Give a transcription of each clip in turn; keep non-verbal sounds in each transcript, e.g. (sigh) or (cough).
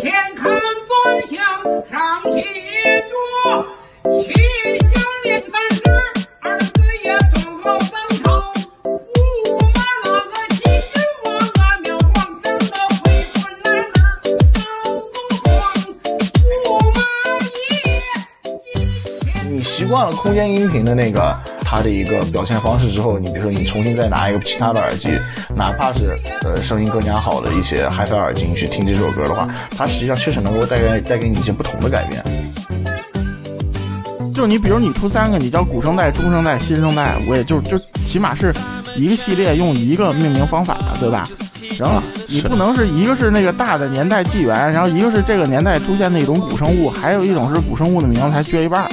前看端详，上写着七小年三十，儿子也走好当朝。驸马那个西人王啊，庙皇上到回转男儿到凤凰，驸马爷。你习惯了空间音频的那个它的一个表现方式之后，你比如说你重新再拿一个其他的耳机，哪怕是呃声音更加好的一些 HiFi 耳机，你去听这首歌的话，它实际上确实能够带给带给你一些不同的改变。就你比如你出三个，你叫古生代、中生代、新生代，我也就就起码是一个系列用一个命名方法，对吧？行了你不能是一个是那个大的年代纪元，然后一个是这个年代出现的一种古生物，还有一种是古生物的名字才缺一半。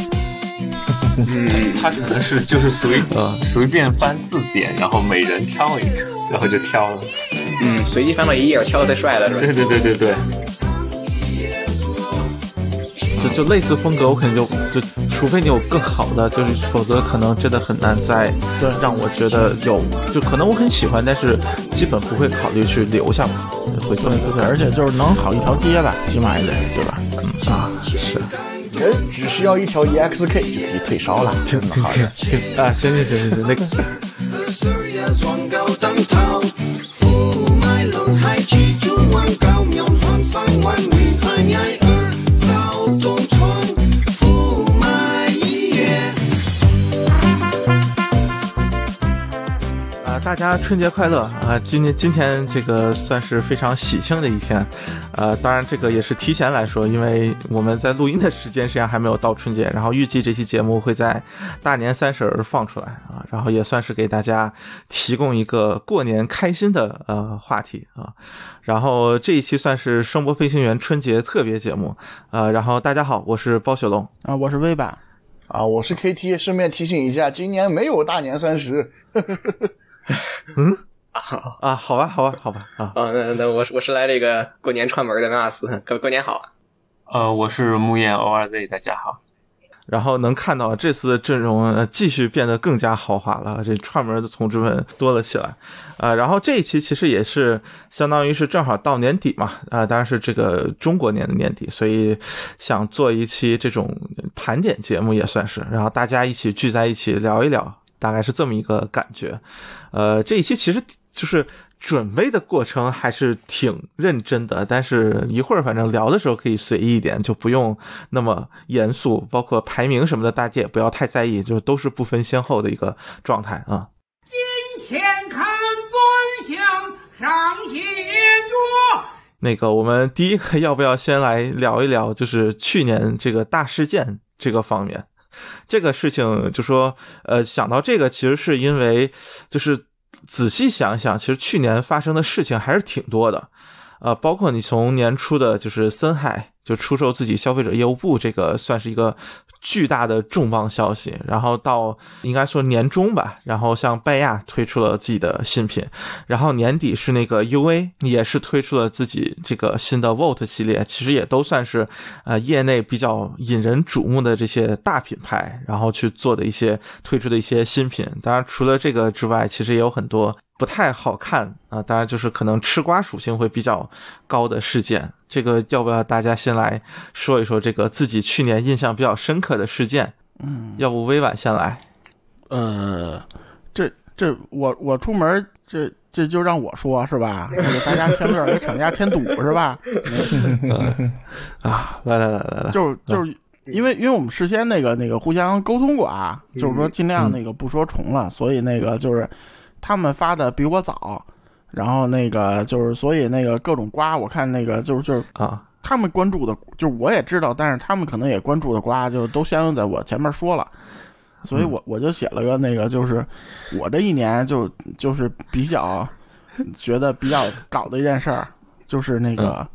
嗯，他可能是就是随呃随便翻字典，然后每人挑一个，然后就挑了。嗯，随机翻到一页，挑的最帅的是吧？对对对对对，就就类似风格，我肯定就就，除非你有更好的，就是否则可能真的很难再对让我觉得有，就可能我很喜欢，但是基本不会考虑去留下来，会这么对对对，而且就是能好一条街吧，起码也得对吧？嗯啊是，哎，只需要一条 EXK 就可以退烧了，真的好的。啊行行行行行，那个。大家春节快乐啊！今天今天这个算是非常喜庆的一天，呃，当然这个也是提前来说，因为我们在录音的时间实际上还没有到春节，然后预计这期节目会在大年三十儿放出来啊，然后也算是给大家提供一个过年开心的呃话题啊，然后这一期算是声波飞行员春节特别节目，呃，然后大家好，我是包雪龙，啊，我是微版，啊，我是 KT，顺便提醒一下，今年没有大年三十。(laughs) (laughs) 啊，好吧，好吧，好吧啊。哦，那那我是我是来这个过年串门的 Nas，(laughs) 过过年好。呃，我是木燕 ORZ，大家好。然后能看到这次的阵容呃继续变得更加豪华了，这串门的同志们多了起来，呃，然后这一期其实也是相当于是正好到年底嘛，啊、当然是这个中国年的年底，所以想做一期这种盘点节目也算是，然后大家一起聚在一起聊一聊，大概是这么一个感觉，呃，这一期其实就是。准备的过程还是挺认真的，但是一会儿反正聊的时候可以随意一点，就不用那么严肃，包括排名什么的，大家也不要太在意，就是都是不分先后的一个状态啊。金钱看端详，上写着。那个，我们第一个要不要先来聊一聊，就是去年这个大事件这个方面？这个事情就说，呃，想到这个，其实是因为就是。仔细想想，其实去年发生的事情还是挺多的，呃，包括你从年初的就是森海就出售自己消费者业务部，这个算是一个巨大的重磅消息，然后到应该说年中吧，然后像拜亚推出了自己的新品，然后年底是那个 UA 也是推出了自己这个新的 Volt 系列，其实也都算是呃业内比较引人瞩目的这些大品牌，然后去做的一些推出的一些新品。当然，除了这个之外，其实也有很多不太好看啊，当然就是可能吃瓜属性会比较高的事件。这个要不要大家先来说一说这个自己去年印象比较深刻的事件？嗯，要不微婉先来？呃，这这我我出门这这就让我说是吧？给大家添乱，给 (laughs) 厂家添堵是吧？啊，来来来来来，就是就是因为因为我们事先那个那个互相沟通过啊，就是说尽量那个不说重了，所以那个就是他们发的比我早，然后那个就是所以那个各种瓜，我看那个就是就是啊，他们关注的，就是我也知道，但是他们可能也关注的瓜，就都相应在我前面说了。所以我我就写了个那个，就是我这一年就就是比较觉得比较搞的一件事儿，就是那个、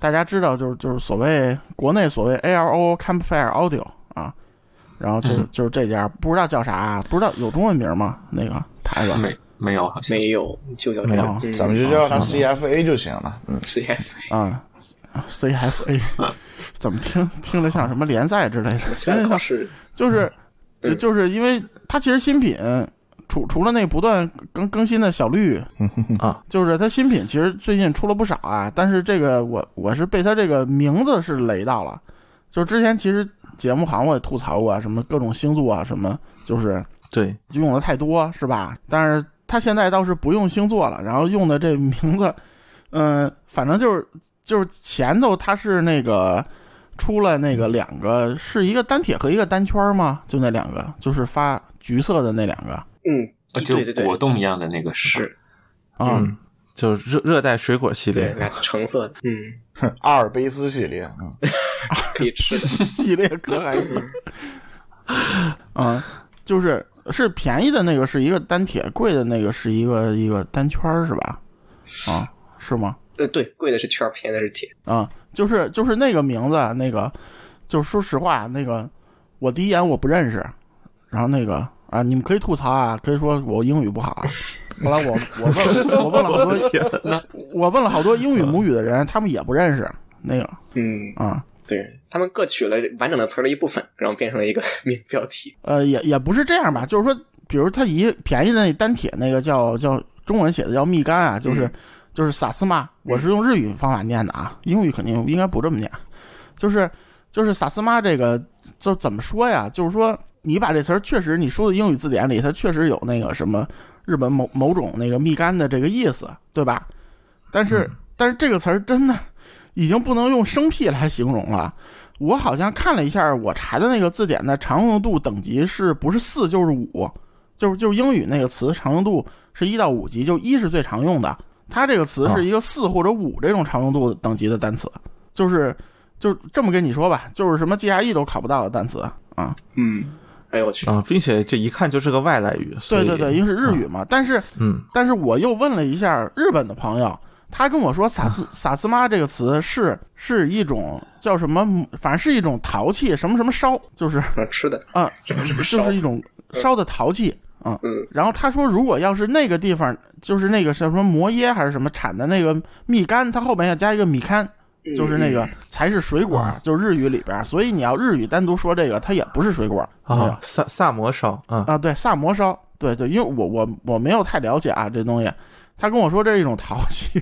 大家知道，就是就是所谓国内所谓 ALO Campfire Audio 啊，然后就、嗯。就是这家不知道叫啥，不知道有中文名吗？那个牌子。没没有，好像。没有，就叫这没有咱们就叫它 CFA 就行了。嗯，，CFA 啊，CFA (laughs) 怎么听听着像什么联赛之类的？真 (laughs) 的像是就是就就是因为它其实新品除除了那不断更更新的小绿啊，(laughs) 就是它新品其实最近出了不少啊，但是这个我我是被它这个名字是雷到了，就之前其实节目好像我也吐槽过啊，什么各种星座啊什么，就是对，用的太多是吧？但是他现在倒是不用星座了，然后用的这名字，(laughs) 嗯、反正就是就是前头他是那个出了那个两个，是一个单铁和一个单圈吗？就那两个，就是发橘色的那两个嗯，呃就对对对，果冻一样的那个是，啊。嗯，就热热带水果系，列，那橙色的，嗯，(laughs) 阿尔卑斯系列，嗯，(laughs) 可以吃的。系列可还行。嗯，就是是便宜的那个是一个单铁，贵的那个是一个一个单圈儿是吧？啊，是吗？对，对，贵的是圈儿，便宜的是铁。啊，就是就是那个名字，那个，就是说实话，那个我第一眼我不认识，然后那个啊，你们可以吐槽啊，可以说我英语不好啊。后来我我问我问了好多，我问了好多英语母语的人，他们也不认识那个嗯，啊，对他们各取了完整的词儿的一部分，然后变成了一个 (laughs) 名标题。呃，也也不是这样吧，就是说，比如他一便宜的那单铁那个叫叫中文写的叫蜜柑啊，就是、就是萨斯玛，我是用日语方法念的啊，英语肯定应该不这么念，就是就是萨斯玛这个就怎么说呀？就是说你把这词儿确实你说的英语字典里，它确实有那个什么日本某某种那个蜜柑的这个意思，对吧？但是、但是这个词儿真的已经不能用生僻来形容了。我好像看了一下我查的那个字典的常用度等级是不是四就是五，就是就是英语那个词常用度是一到五级，就一是最常用的，它这个词是一个四或者五这种常用度等级的单词，就是就这么跟你说吧，就是什么 GRE 都考不到的单词啊。嗯，哎呦我去，啊，并且这一看就是个外来语，对对对，因为是日语嘛。但是嗯但是我又问了一下日本的朋友，他跟我说萨斯萨斯妈这个词是是一种叫什么，反正是一种陶器，什么什么烧，就是啊吃的，啊，什么什么就是一种烧的陶器啊。嗯然后他说，如果要是那个地方就是那个什么摩耶还是什么产的那个蜜柑，它后边要加一个米柑，就是那个才是水果，就是日语里边。所以你要日语单独说这个，它也不是水果啊，萨萨摩烧啊，啊。对，萨摩烧，对对，因为我我我没有太了解啊这东西。他跟我说这是一种陶器，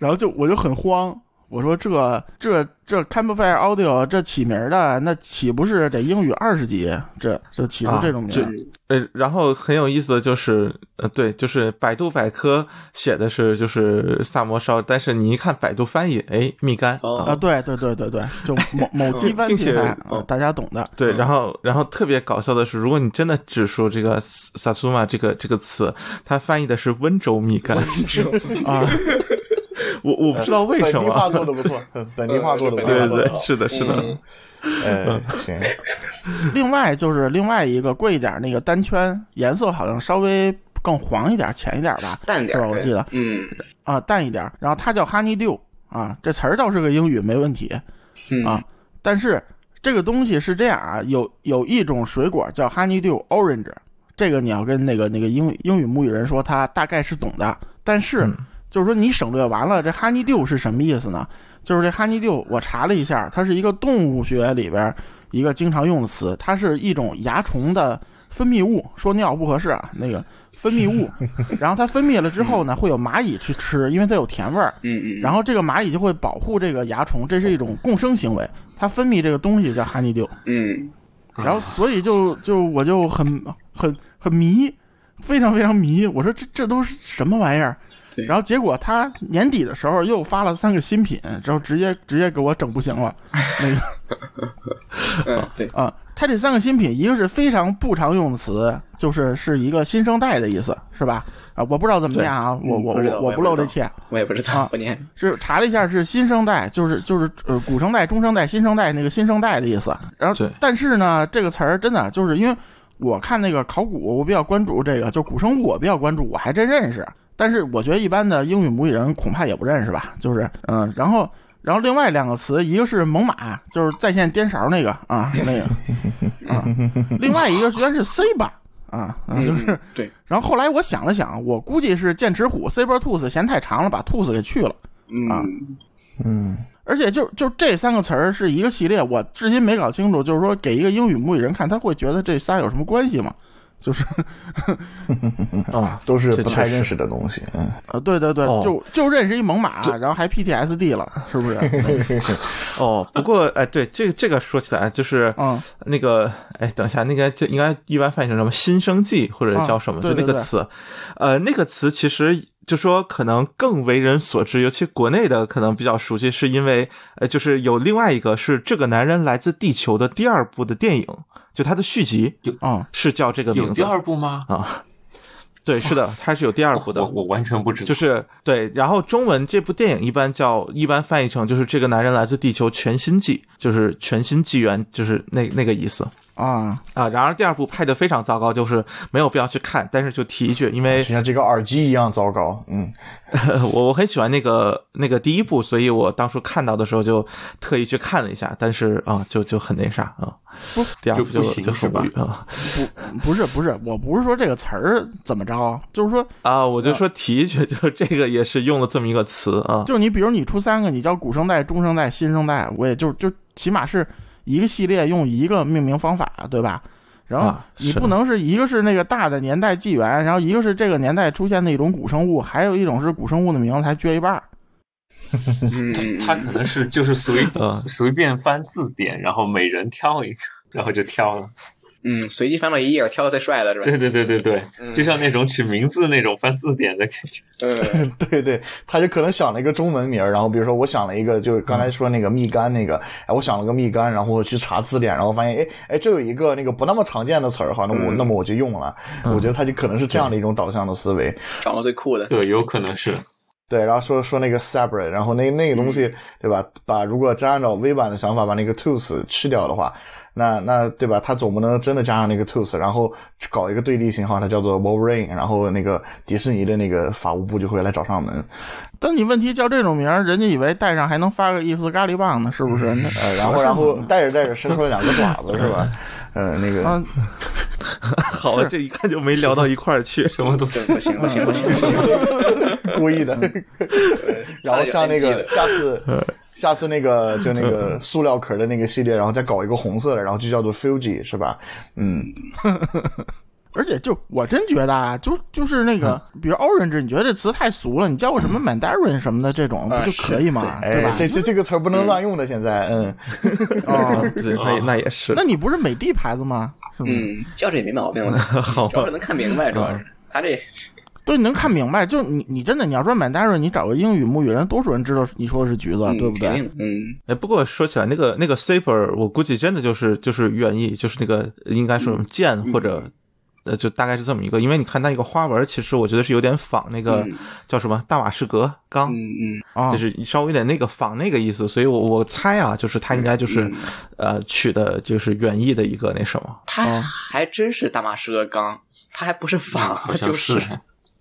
然后就我就很慌。我说这这这 Campfire Audio 这起名儿的，那岂不是得英语二十级？这这起出这种名儿、啊呃，然后很有意思的就是，呃，对，就是百度百科写的是就是萨摩烧，但是你一看百度翻译，哎，蜜柑哦。啊，对对对对对，就 (laughs) 某某机翻并且品牌，啊大家懂的。对，然后然后特别搞笑的是，如果你真的只说这个萨苏玛这个这个词，它翻译的是温州蜜柑，(laughs) 啊，(laughs) 我我不知道为什么本地化。做的不错，本地化做的不错。(laughs) 对对对，是的，是的，嗯呃，行，(laughs) 另外就是另外一个贵一点那个单圈，颜色好像稍微更黄一点、浅一点吧？淡点儿，对我记得嗯啊，淡一点。然后它叫 Honey Dew 啊，这词儿倒是个英语，没问题。嗯啊但是这个东西是这样啊，有有一种水果叫 Honey Dew Orange，这个你要跟那个那个英语英语母语人说，他大概是懂的。但是、嗯就是说你省略完了，这 Honey Dew 是什么意思呢？就是这 Honey Dew，我查了一下，它是一个动物学里边一个经常用的词，它是一种蚜虫的分泌物。说尿不合适啊，那个分泌物，(laughs) 然后它分泌了之后呢，会有蚂蚁去吃，因为它有甜味儿。嗯嗯，然后这个蚂蚁就会保护这个蚜虫，这是一种共生行为。它分泌这个东西叫哈尼丢，嗯然后所以就就我就很很很迷，非常非常迷。我说这这都是什么玩意儿？对然后结果他年底的时候又发了三个新品，之后直接直接给我整不行了。(laughs) 那个嗯对，啊，他这三个新品，一个是非常不常用的词，就是是一个新生代的意思，是吧？啊，我不知道怎么念啊，我我我我不露这怯。我也不知道念是查了一下，是新生代，就是就是呃古生代、中生代、新生代那个新生代的意思。然后，但是呢，这个词儿真的就是因为我看那个考古，我比较关注这个，就古生物我比较关注，我还真认识。但是我觉得一般的英语母语人恐怕也不认识吧，就是嗯，然后然后另外两个词，一个是猛犸，就是在线颠勺那个啊，那个啊，另外一个居然是 C 吧。啊，啊就是嗯对，然后后来我想了想，我估计是剑齿虎 saber tooth 嫌太长了，把 tooth 给去了。啊嗯嗯，而且就就这三个词儿是一个系列，我至今没搞清楚，就是说给一个英语母语人看，他会觉得这仨有什么关系吗？就是 (laughs) 啊，都是不太认识的东西。嗯，啊，对对对，哦就就认识一猛犸，然后还 PTSD 了，是不是？(laughs) 哦，不过哎，对这个这个说起来就是，嗯那个哎，等一下，那个就应该一般翻译成什么新生纪或者叫什么，就那个词，呃，那个词其实就说可能更为人所知，尤其国内的可能比较熟悉，是因为呃，就是有另外一个是这个男人来自地球的第二部的电影，就它的续集嗯，是叫这个名字有第二部吗？啊，对，是的，它是有第二部的我，我完全不知道。就是对，然后中文这部电影一般叫一般翻译成就是这个男人来自地球全新纪，就是全新纪元，就是那那个意思啊，啊。然而第二部拍的非常糟糕，就是没有必要去看，但是就提一句，因为就像这个耳机一样糟糕。嗯，(laughs) 我我很喜欢那个那个第一部，所以我当初看到的时候就特意去看了一下，但是啊，就就很那啥啊，不第二部就行就是很吧无语啊不是不是，我不是说这个词儿怎么着，就是说，啊，我就说提一句，就是这个也是用了这么一个词啊，就你比如你出三个，你叫古生代、中生代、新生代，我也就就起码是一个系列用一个命名方法，对吧？然后你不能是一个是那个大的年代纪元，然后一个是这个年代出现的一种古生物，还有一种是古生物的名字才撅一半儿。嗯嗯，他可能是就是随呃随便翻字典，然后每人挑一个，然后就挑了。嗯，随机翻到一页，挑个最帅的是吧？对对对对对，嗯就像那种取名字那种翻字典的感觉。嗯，(laughs) 对对，他就可能想了一个中文名，然后比如说我想了一个，就是刚才说那个蜜柑那个，哎，我想了个蜜柑，然后我去查字典，然后发现，哎哎，这有一个那个不那么常见的词儿，好，那我、那么我就用了。我觉得他就可能是这样的一种导向的思维。找到最酷的。对，有可能是。(laughs) 对，然后说说那个 separate，然后那那个东西，对吧？把如果真按照微版的想法把那个 tooth 去掉的话，那那对吧？他总不能真的加上那个 tooth，然后搞一个对立型号，它叫做 Wolverine，然后那个迪士尼的那个法务部就会来找上门。但你问题叫这种名儿，人家以为戴上还能发个伊夫斯咖喱棒呢，是不是？那呃，然后然后带着带着伸出来两个爪子是吧？(laughs) 呃，那个啊，(laughs) 好了，这一看就没聊到一块儿去。什么都对，不行不行不行不行，(laughs) 故意的。(laughs) 然后像那个下次下次那个就那个塑料壳的那个系列，然后再搞一个红色的，然后就叫做 Fuji 是吧？嗯，(laughs) 而且就我真觉得啊，就就是那个，比如 orange，你觉得这词太俗了，你叫个什么 mandarin 什么的这种，不啊就可以吗？对吧，？哎这这这个词儿不能乱用的，现在嗯。哦，(laughs) 对，那那也是。那你不是美的牌子吗？嗯，叫这也没毛病的，好吧。主要是能看明白，主要是。他这对，你能看明白。就是你，你真的你要说 mandarin，你找个英语母语人，多数人知道你说的是橘子，嗯对不对？嗯，哎，不过说起来，那个那个 saber，我估计真的就是就是原意，就是那个应该说剑或者。呃，就大概是这么一个，因为你看它一个花纹，其实我觉得是有点仿那个嗯。叫什么大马士革钢，嗯嗯。啊，就是稍微有点那个仿那个意思，所以我我猜啊，就是它应该就是、嗯呃取的就是原意的一个那什么，他还真是大马士革钢，他还不是仿，就是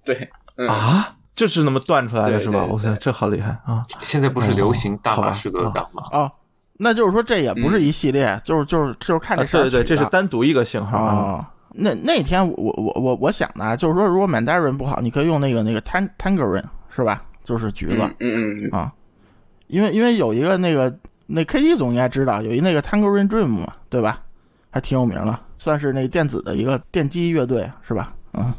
对，嗯，啊，就是那么断出来的对是吧？我想这好厉害啊！现在不是流行大马士革钢吗？哦，那就是说这也不是一系列，就是就是就是看啊这对对对，这是单单独一个型号啊。啊。那那天我我我我我想的啊，就是说，如果 mandarin 不好，你可以用那个那个 tan tangerine 是吧？就是橘子、嗯嗯嗯，啊，因为因为有一个那个那 KT 总应该知道，有一那个 tangerine dream 嘛，对吧？还挺有名的，算是那电子的一个电击乐队是吧？嗯。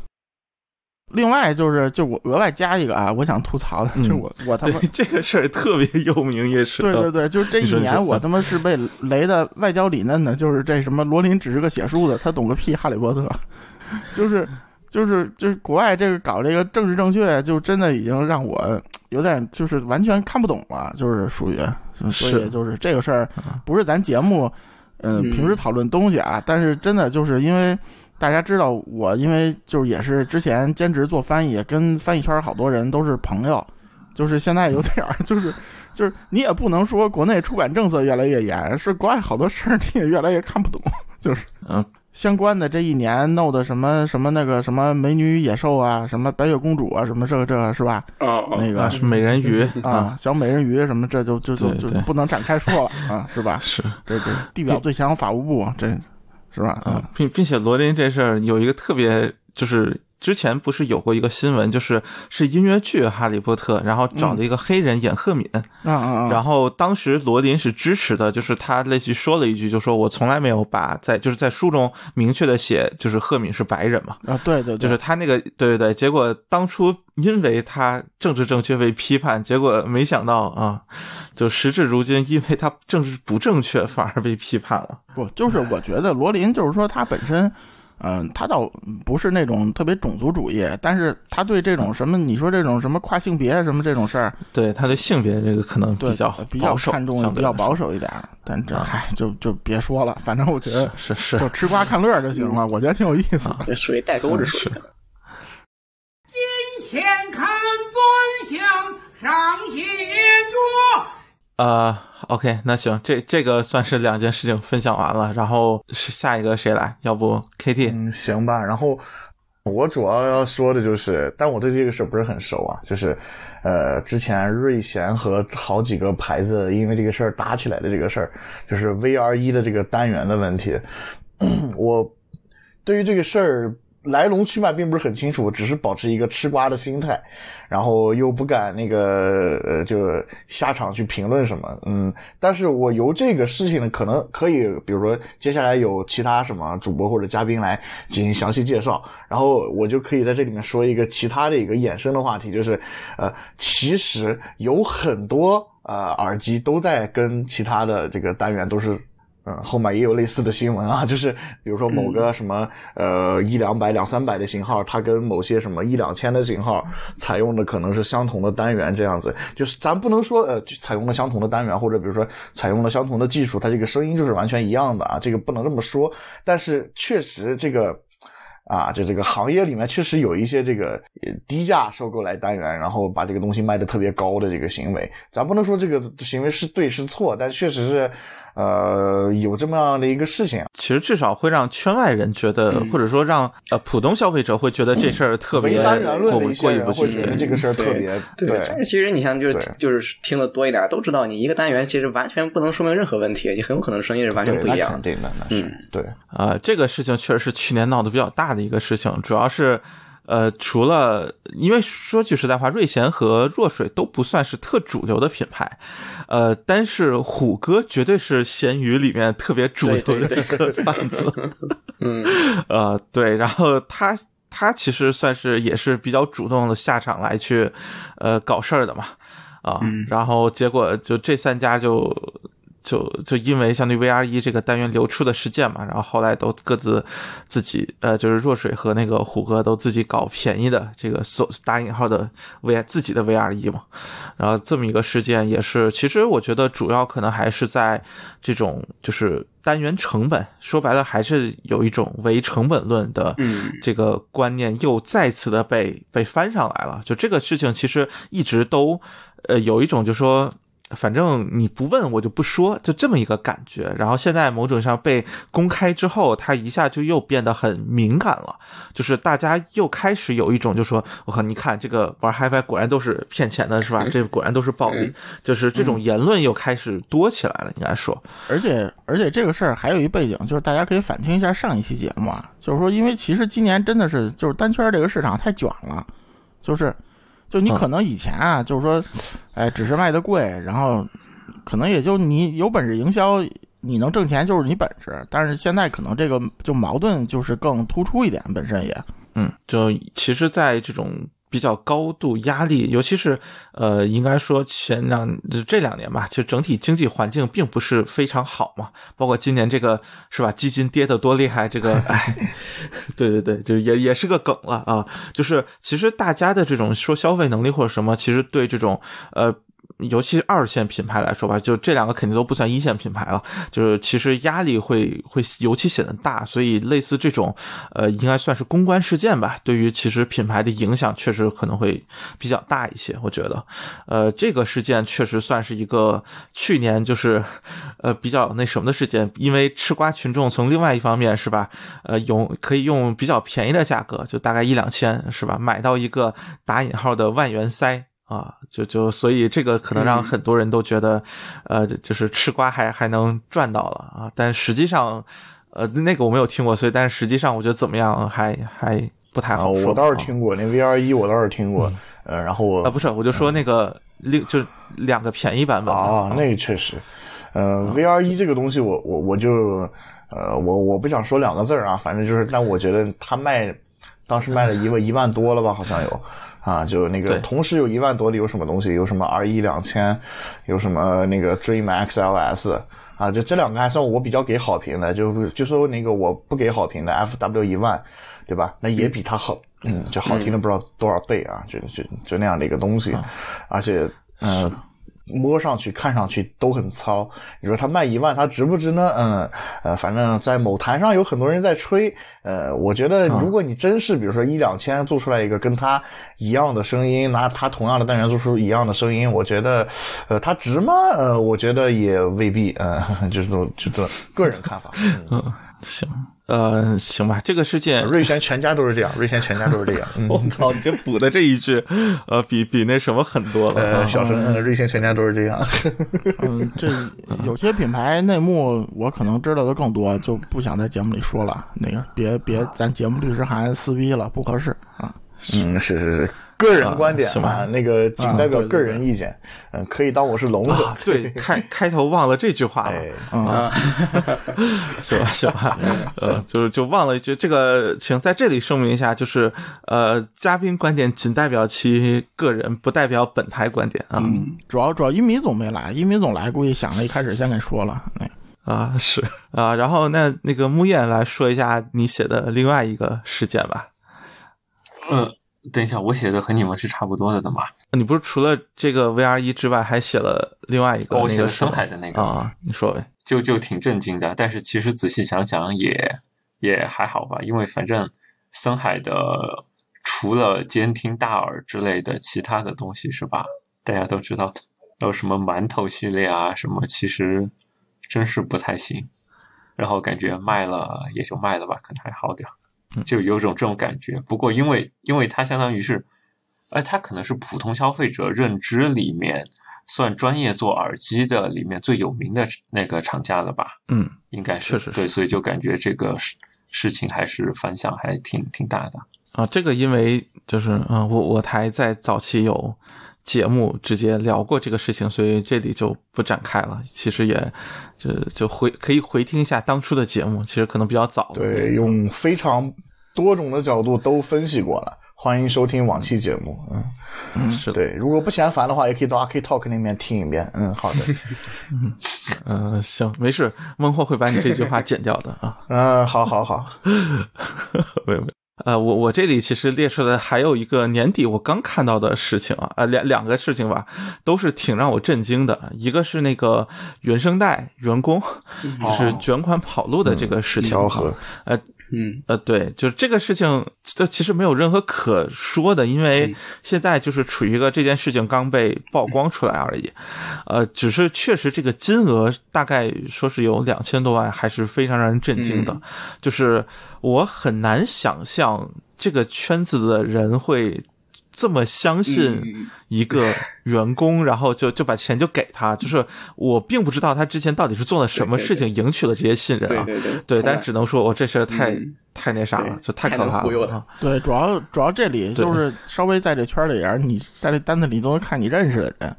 另外就是，就我额外加一个啊，我想吐槽的，嗯就是我 (laughs) 我他妈这个事儿特别有名，也是。对对对，就是这一年我他妈是被雷的外焦里嫩的，就是这什么罗琳只是个写书的，他懂个屁哈利波特，(laughs) 就是就是就是国外这个搞这个政治正确，就真的已经让我有点就是完全看不懂了，就是属于，所以就是这个事儿不是咱节目呃、嗯平时讨论东西啊，但是真的就是因为。大家知道我，因为就是也是之前兼职做翻译，跟翻译圈好多人都是朋友，就是现在有点儿就是就是你也不能说国内出版政策越来越严，是国外好多事儿你也越来越看不懂，(laughs) 就是嗯。相关的这一年弄的什么什么那个什么美女与野兽啊，什么白雪公主啊，什么这个这个是吧？哦哦，那个啊，是美人鱼啊，小美人鱼什么这就就就就对。对不能展开说了啊，是吧？是。这这地表最强法务部这是吧？啊，并并且罗琳这事儿有一个特别就是之前不是有过一个新闻，就是是音乐剧《哈利波特》，然后找了一个黑人演赫敏！然后当时罗琳是支持的，就是他类似于说了一句，就说我从来没有把在就是在书中明确的写，就是赫敏是白人嘛，啊，对对，对就是他那个对对对，结果当初因为他政治正确被批判，结果没想到啊，就时至如今，因为他政治不正确反而被批判了。不就是我觉得罗琳就是说他本身，嗯、他倒不是那种特别种族主义，但是他对这种什么你说这种什么跨性别什么这种事儿，对他对性别这个可能比较比较，看重，比较保守一点儿。但这嗨，就就别说了，反正我觉得是是就吃瓜看乐就行了，我觉得挺有意思。这属于代沟之属是于。前看端详，上写着。呃，OK，那行，这这个算是两件事情分享完了，然后是下一个谁来？要不 KT？嗯，行吧。然后我主要要说的就是，但我对这个事不是很熟啊，就是呃，之前瑞贤和好几个牌子因为这个事儿打起来的这个事儿，就是 VR 一的这个单元的问题。(clears throat) 我对于这个事儿来龙去脉并不是很清楚，只是保持一个吃瓜的心态，然后又不敢那个呃，就下场去评论什么，嗯，但是我由这个事情呢，可能可以，比如说接下来有其他什么主播或者嘉宾来进行详细介绍，然后我就可以在这里面说一个其他的一个衍生的话题，就是呃，其实有很多呃耳机都在跟其他的这个单元都是。嗯，后面也有类似的新闻啊，(laughs) 就是比如说某个什么、呃一两百、两三百的型号，它跟某些什么一两千的型号采用的可能是相同的单元，这样子，就是咱不能说呃就采用了相同的单元，或者比如说采用了相同的技术，它这个声音就是完全一样的啊，这个不能这么说，但是确实这个。啊，就这个行业里面确实有一些这个呃低价收购来单元，然后把这个东西卖的特别高的这个行为，咱不能说这个行为是对是错，但确实是呃有这么样的一个事情。其实至少会让圈外人觉得，或者说让呃普通消费者会觉得这事儿特别唯单元论的过不一些人会过意不去。觉得这个事儿特别对，但是其实你像就是就是听的多一点，都知道你一个单元其实完全不能说明任何问题，你很有可能声音是完全对，那不一样的。肯定的，那是、对。啊、这个事情确实是去年闹得比较大的一个事情，主要是。呃，除了因为说句实在话，瑞贤和若水都不算是特主流的品牌，呃，但是虎哥绝对是咸鱼里面特别主流的一个贩子。(laughs) 嗯，呃，对，然后他他其实算是也是比较主动的下场来去呃搞事儿的嘛，啊、然后结果就这三家就。就就因为相对 VR 一这个单元流出的事件嘛，然后后来都各自自己呃，就是若水和那个虎哥都自己搞便宜的这个所打引号的 VR 自己的 VR 一嘛，然后这么一个事件也是，其实我觉得主要可能还是在这种就是单元成本，说白了还是有一种唯成本论的嗯这个观念又再次的被被翻上来了。就这个事情其实一直都呃有一种就说。反正你不问我就不说，就这么一个感觉。然后现在某种上被公开之后，他一下就又变得很敏感了，就是大家又开始有一种就说，我靠，你看这个玩 HiFi 果然都是骗钱的，是吧？这果然都是暴力，就是这种言论又开始多起来了，应该说。而且而且这个事儿还有一背景，就是大家可以反听一下上一期节目啊，就是说，因为其实今年真的是就是单圈这个市场太卷了，就是就你可能以前啊，就是说，哎，只是卖的贵，然后可能也就你有本事营销，你能挣钱就是你本事，但是现在可能这个就矛盾就是更突出一点，本身也。嗯，就其实，在这种比较高度压力，尤其是呃，应该说前两就这两年吧，就整体经济环境并不是非常好嘛。包括今年这个是吧，基金跌得多厉害，这个哎，(laughs) 对对对，就是也也是个梗了啊。就是其实大家的这种说消费能力或者什么，其实对这种呃。尤其是二线品牌来说吧，就这两个肯定都不算一线品牌了，就是其实压力会会尤其显得大，所以类似这种，呃，应该算是公关事件吧，对于其实品牌的影响确实可能会比较大一些，我觉得，呃，这个事件确实算是一个去年就是，呃，比较那什么的事件，因为吃瓜群众从另外一方面是吧，呃，用可以用比较便宜的价格，就大概一两千是吧，买到一个打引号的万元塞。啊，就就所以这个可能让很多人都觉得，呃，就是吃瓜还还能赚到了啊，但实际上，呃，那个我没有听过，所以但是实际上我觉得怎么样还还不太啊，好说。我倒是啊。听过那 VR 一，我倒是听过，呃，然后我啊，不是，我就说那个另就两个便宜版本啊，那个确实，呃，VR 一这个东西我，我我就呃，我我不想说两个字儿啊，反正就是，但我觉得他卖，当时卖了一万一万多了吧，好像有啊，就那个同时有一万多的有什么东西？有什么 R 一两千，有什么那个 Dream XLS。啊，就这两个还算我比较给好评的，就就说那个我不给好评的 FW 一万，对吧？那也比它好，嗯，就好听的不知道多少倍啊，就就就那样的一个东西，而且嗯、呃摸上去、看上去都很糙。你说它卖一万，它值不值呢？嗯，呃，反正在某台上有很多人在吹。呃，我觉得如果你真是比如说一两千做出来一个跟它一样的声音，拿它同样的单元做出一样的声音，我觉得，呃，它值吗？呃，我觉得也未必。嗯、呃，(laughs) 就是这种，就这个人看法。嗯，(laughs) 行，呃，行吧，这个事件瑞轩全家都是这样，瑞轩全家都是这样。(laughs) 嗯，我靠，你这补的这一句，呃，比比那什么很多了。呃，啊小声，嗯瑞轩全家都是这样。(laughs) 嗯，这 (laughs) 有些品牌内幕我可能知道的更多，就不想在节目里说了。那个别别，咱节目律师函撕逼了，不合适啊。嗯，是是是，个人观点啊行吧啊，那个仅代表个人意见。嗯，可以当我是聋子。啊，对，开开头忘了这句话了，哎，嗯，(laughs) 行吧，行吧，(laughs) 呃，就是就忘了一句，这个请在这里声明一下，就是呃，嘉宾观点仅代表其个人，不代表本台观点啊。嗯，主要主要一米总没来，一米总来估计想着一开始先给说了。哎，啊，(laughs) 是啊，然后那那个木燕来说一下你写的另外一个事件吧。呃，等一下，我写的和你们是差不多的的嘛？你不是除了这个 VR 一之外，还写了另外一个？哦我写了森海的那个啊，你说呗。就就挺震惊的。但是其实仔细想想也也还好吧，因为反正森海的除了监听大耳之类的其他的东西是吧？大家都知道的，有什么馒头系列啊什么，其实真是不太行。然后感觉卖了也就卖了吧，可能还好点儿，就有种这种感觉。不过因为因为它相当于是，哎，它可能是普通消费者认知里面算专业做耳机的里面最有名的那个厂家了吧？嗯，应该是是是是对，所以就感觉这个事事情还是反响还挺挺大的。啊，这个因为就是嗯、呃我我台在早期有节目直接聊过这个事情，所以这里就不展开了。其实也就就回可以回听一下当初的节目，其实可能比较早。对，用非常多种的角度都分析过了。欢迎收听往期节目。嗯，嗯，是的，对，如果不嫌烦的话，也可以到 Arcade Talk 那边听一遍。嗯，好的。(laughs) 嗯、行，没事，孟获会把你这句话剪掉的啊。(laughs) 嗯，好好好。(laughs) 没有没有。呃，我我这里其实列出来还有一个年底我刚看到的事情啊，呃，两两个事情吧，都是挺让我震惊的。一个是那个原声带员工就是卷款跑路的这个事情、啊调和，呃嗯。呃，对，就是这个事情，这其实没有任何可说的，因为嗯。现在就是处于一个这件事情刚被曝光出来而已，呃，只是确实这个金额大概说是有两千多万，还是非常让人震惊的，嗯。就是我很难想象这个圈子的人会这么相信嗯一个员工，然后就就把钱就给他，就是 (laughs) 我并不知道他之前到底是做了什么事情赢取了这些信任啊，对对对对，从来但只能说我这事儿太、嗯。太那啥了，就太太可怕能忽悠了。啊！对，主要主要这里就是稍微在这圈里边，你在这单子里都能看你认识的人，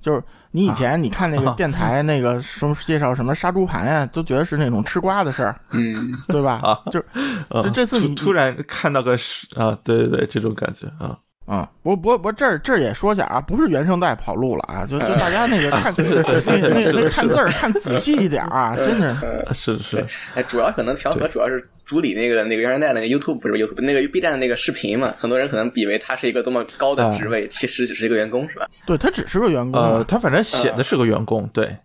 就是你以前你看那个啊。电台那个什么介绍什么杀猪盘呀，都觉得是那种吃瓜的事儿，(laughs) 嗯，对吧？啊。就是呃这这次你突突然看到个是啊，对对对，这种感觉啊，嗯，不不不，这儿这儿也说下啊，不是原声带跑路了啊，就就大家那个 (laughs) 看那个那个那看字儿看仔细一点啊，(laughs) 真的。是是，哎，主要可能调和主要是主理那个那个原声带那个 YouTube 不是 YouTube 那个 B 站的那个视频嘛，很多人可能以为他是一个多么高的职位，其实只是一个员工是吧？对他只是个员工呃，他反正写的是个员工，对，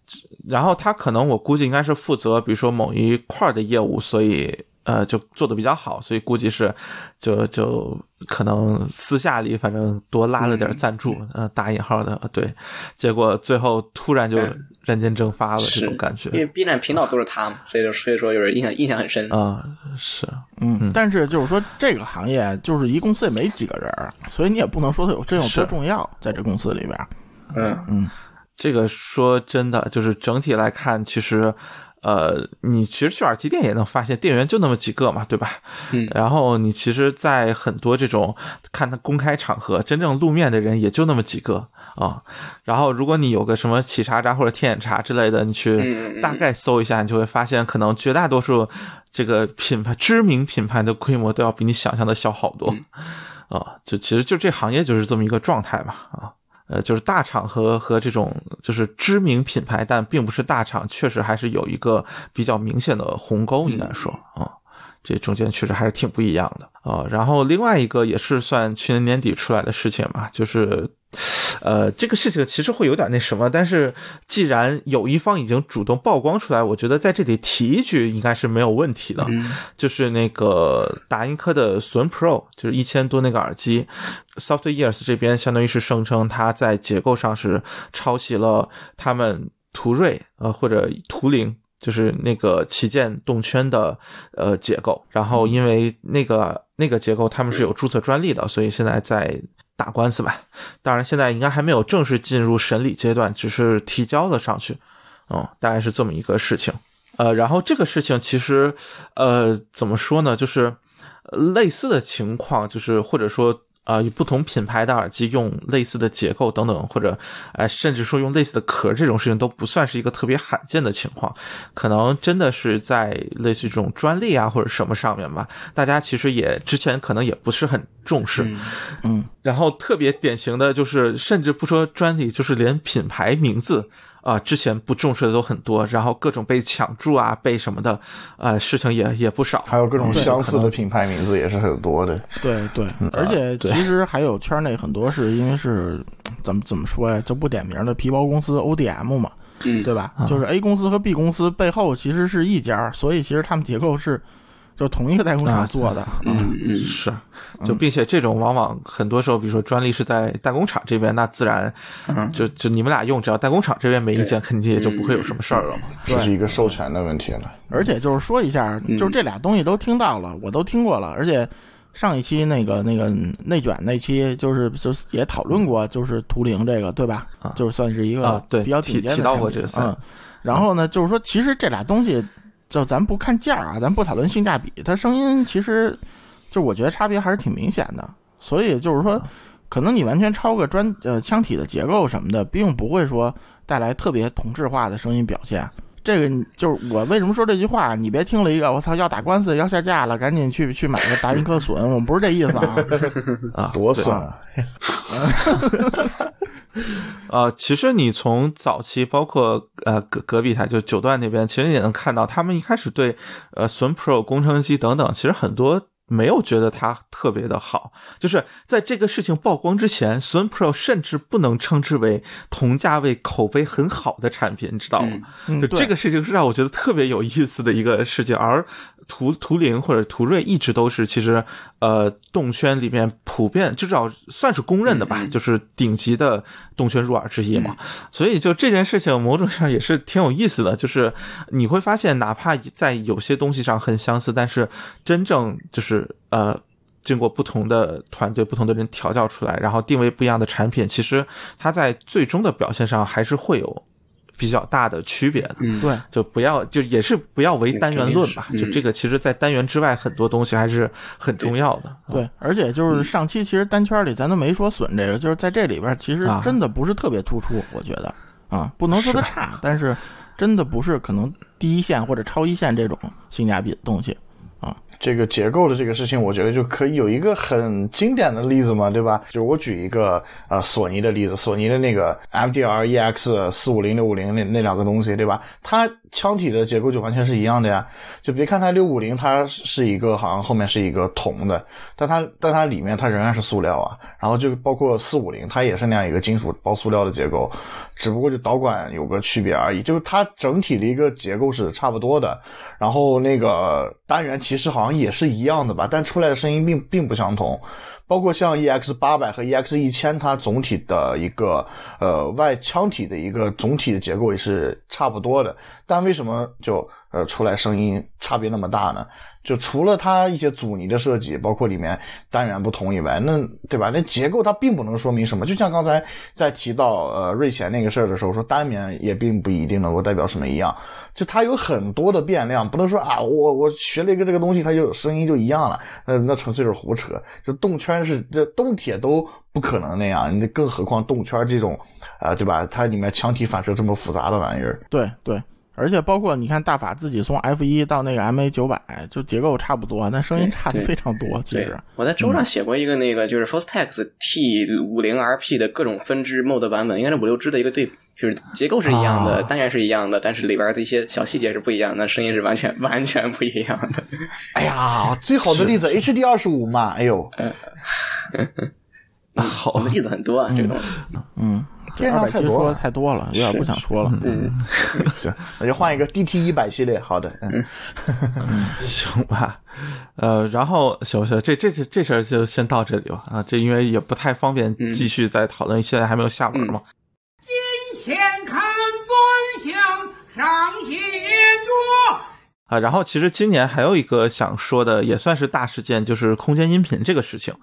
然后他可能我估计应该是负责，比如说某一块儿的业务，所以呃就做的比较好，所以估计是就就可能私下里反正多拉了点赞助，呃打引号的，对，结果最后突然就嗯人间蒸发了这种感觉因为 B 站频道都是他嘛，所以说所以说就是印象印象很深。啊、是嗯，但是就是说这个行业就是一公司也没几个人，所以你也不能说他有真有多重要，在这公司里边。嗯。嗯。这个说真的，就是整体来看，其实，呃，你其实去耳机店也能发现店员就那么几个嘛，对吧？嗯然后你其实，在很多这种看他公开场合，真正露面的人也就那么几个啊。然后，如果你有个什么企查查或者天眼查之类的，你嗯去大概搜一下，你就会发现，可能绝大多数这个品牌知名品牌的规模都要比你想象的小好多。啊，就其实就这行业就是这么一个状态嘛，啊，呃，就是大厂和和这种就是知名品牌，但并不是大厂，确实还是有一个比较明显的鸿沟，应该说啊。这中间确实还是挺不一样的啊、然后另外一个也是算去年年底出来的事情嘛，就是，呃，这个事情其实会有点那什么，但是既然有一方已经主动曝光出来，我觉得在这里提一句应该是没有问题的。嗯就是那个达音科的 Swan Pro，就是一千多那个耳机，Soft Ears 这边相当于是声称它在结构上是抄袭了他们途锐呃或者图灵。就是那个旗舰动圈的呃结构，然后因为那个那个结构他们是有注册专利的，所以现在在打官司吧。当然现在应该还没有正式进入审理阶段，只是提交了上去。嗯，大概是这么一个事情。呃，然后这个事情其实，呃，怎么说呢？就是类似的情况，就是或者说。啊、有不同品牌的耳机用类似的结构等等，或者，呃，甚至说用类似的壳，这种事情都不算是一个特别罕见的情况，可能真的是在类似于这种专利啊或者什么上面吧，大家其实也之前可能也不是很重视，嗯。然后特别典型的就是，甚至不说专利，就是连品牌名字啊、之前不重视的都很多，然后各种被抢注啊，被什么的，呃，事情也也不少。还有各种相似的品牌名字也是很多的。对对，而且其实还有圈内很多是因为是怎么怎么说呀，就不点名的皮包公司 ODM 嘛，嗯对吧？就是 A 公司和 B 公司背后其实是一家，所以其实他们结构是就同一个代工厂做的。嗯嗯是，就并且这种往往很多时候，比如说专利是在代工厂这边，那自然嗯就就你们俩用，只要代工厂这边没意见，肯定也就不会有什么事儿了嘛。这是一个授权的问题了。而且就是说一下，嗯就是这俩东西都听到了，我都听过了，而且。上一期那个那个内卷那期，就是就是也讨论过，就是图灵这个，对吧？啊就是算是一个啊对比较顶尖的提提到过这个嗯。然后呢，就是说，其实这俩东西，就咱不看价啊，咱不讨论性价比，它声音其实，就我觉得差别还是挺明显的。所以就是说，可能你完全抄个专呃腔体的结构什么的，并不会说带来特别同质化的声音表现。这个就是我为什么说这句话？你别听了一个我操要打官司要下架了，赶紧去去买个达音科损，我们不是这意思啊。(laughs) 啊，多损啊！(laughs) 啊，其实你从早期包括呃隔隔壁台就九段那边，其实也能看到，他们一开始对呃损 Pro 工程机等等，其实很多没有觉得它特别的好。就是在这个事情曝光之前，，Sun Pro 甚至不能称之为同价位口碑很好的产品，你知道吗？嗯对就这个事情是让我觉得特别有意思的一个事情，而图图灵或者图锐一直都是其实呃动圈里面普遍至少算是公认的吧，就是顶级的动圈入耳之一嘛。所以就这件事情某种上也是挺有意思的，就是你会发现，哪怕在有些东西上很相似，但是真正就是呃。经过不同的团队、不同的人调教出来，然后定位不一样的产品，其实它在最终的表现上还是会有比较大的区别的。嗯对，就不要就也是不要唯单元论吧，就这个其实，在单元之外很多东西还是很重要的。对，而且就是上期其实单圈里咱都没说损这个，就是在这里边其实啊真的不是特别突出，我觉得啊，不能说它差，但是真的不是可能第一线或者超一线这种性价比的东西。啊这个结构的这个事情，我觉得就可以有一个很经典的例子嘛，对吧？就是我举一个呃索尼的例子，索尼的那个 MDR EX 四五零六五零那那两个东西，对吧？它腔体的结构就完全是一样的呀。就别看它六五零，它是一个好像后面是一个铜的，但它但它里面它仍然是塑料啊。然后就包括四五零，它也是那样一个金属包塑料的结构，只不过就导管有个区别而已，就是它整体的一个结构是差不多的。然后那个单元其实好像也是一样的吧，但出来的声音并并不相同。包括像 EX 八百和 EX 一千，它总体的一个呃外腔体的一个总体的结构也是差不多的。但为什么就呃出来声音差别那么大呢？就除了它一些阻尼的设计，包括里面单元不同以外，那对吧？那结构它并不能说明什么。就像刚才在提到呃瑞贤那个事儿的时候，说单棉也并不一定能够代表什么一样。就它有很多的变量，不能说啊，我我学了一个这个东西，它就声音就一样了，那那纯粹是胡扯。就动圈是这动铁都不可能那样，你更何况动圈这种啊、对吧？它里面腔体反射这么复杂的玩意儿。对对，而且包括你看大法自己从 F 一到那个 MA 九百，就结构差不多，但声音差的非常多。其实，，我在周上写过一个那个就是 Fostex T 五零 RP 的各种分支 Mode 版本，应该是五六支的一个对比，就是结构是一样的，啊单元是一样的，但是里边的一些小细节是不一样的，声音是完全完全不一样的。哎呀，最好的例子 HD 二十五嘛，哎呦，好我们例子很多啊，这个东西。嗯，这变二百七说量太多了的太多了，有点不想说了。嗯，行，那就换一个 DT 一百系列。好的，嗯，(laughs) 行吧，呃，然后行不行？这这这这事儿就先到这里吧啊，这因为也不太方便继续再讨论，现在还没有下文嘛。金钱看端详上写着。啊，然后其实今年还有一个想说的，也算是大事件，就是空间音频这个事情。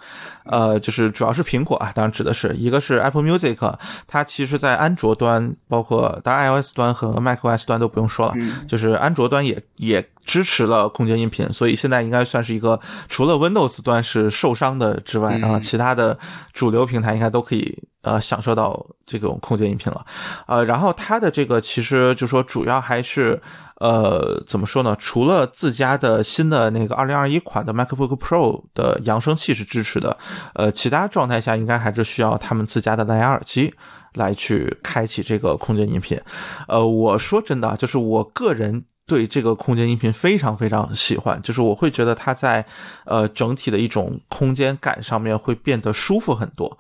呃，就是主要是苹果啊，当然指的是一个是 Apple Music，它其实在安卓端，包括当然 iOS 端和 macOS 端都不用说了，就是安卓端也也支持了空间音频，所以现在应该算是一个除了 Windows 端是受伤的之外啊，其他的主流平台应该都可以呃享受到这种空间音频了。呃，然后它的这个其实就说主要还是呃怎么说呢？除了自家的新的那个二零二一款的 MacBook Pro 的扬声器是支持的，呃，其他状态下应该还是需要他们自家的蓝牙耳机。来去开启这个空间音频，呃，我说真的啊，就是我个人对这个空间音频非常非常喜欢，就是我会觉得它在呃整体的一种空间感上面会变得舒服很多。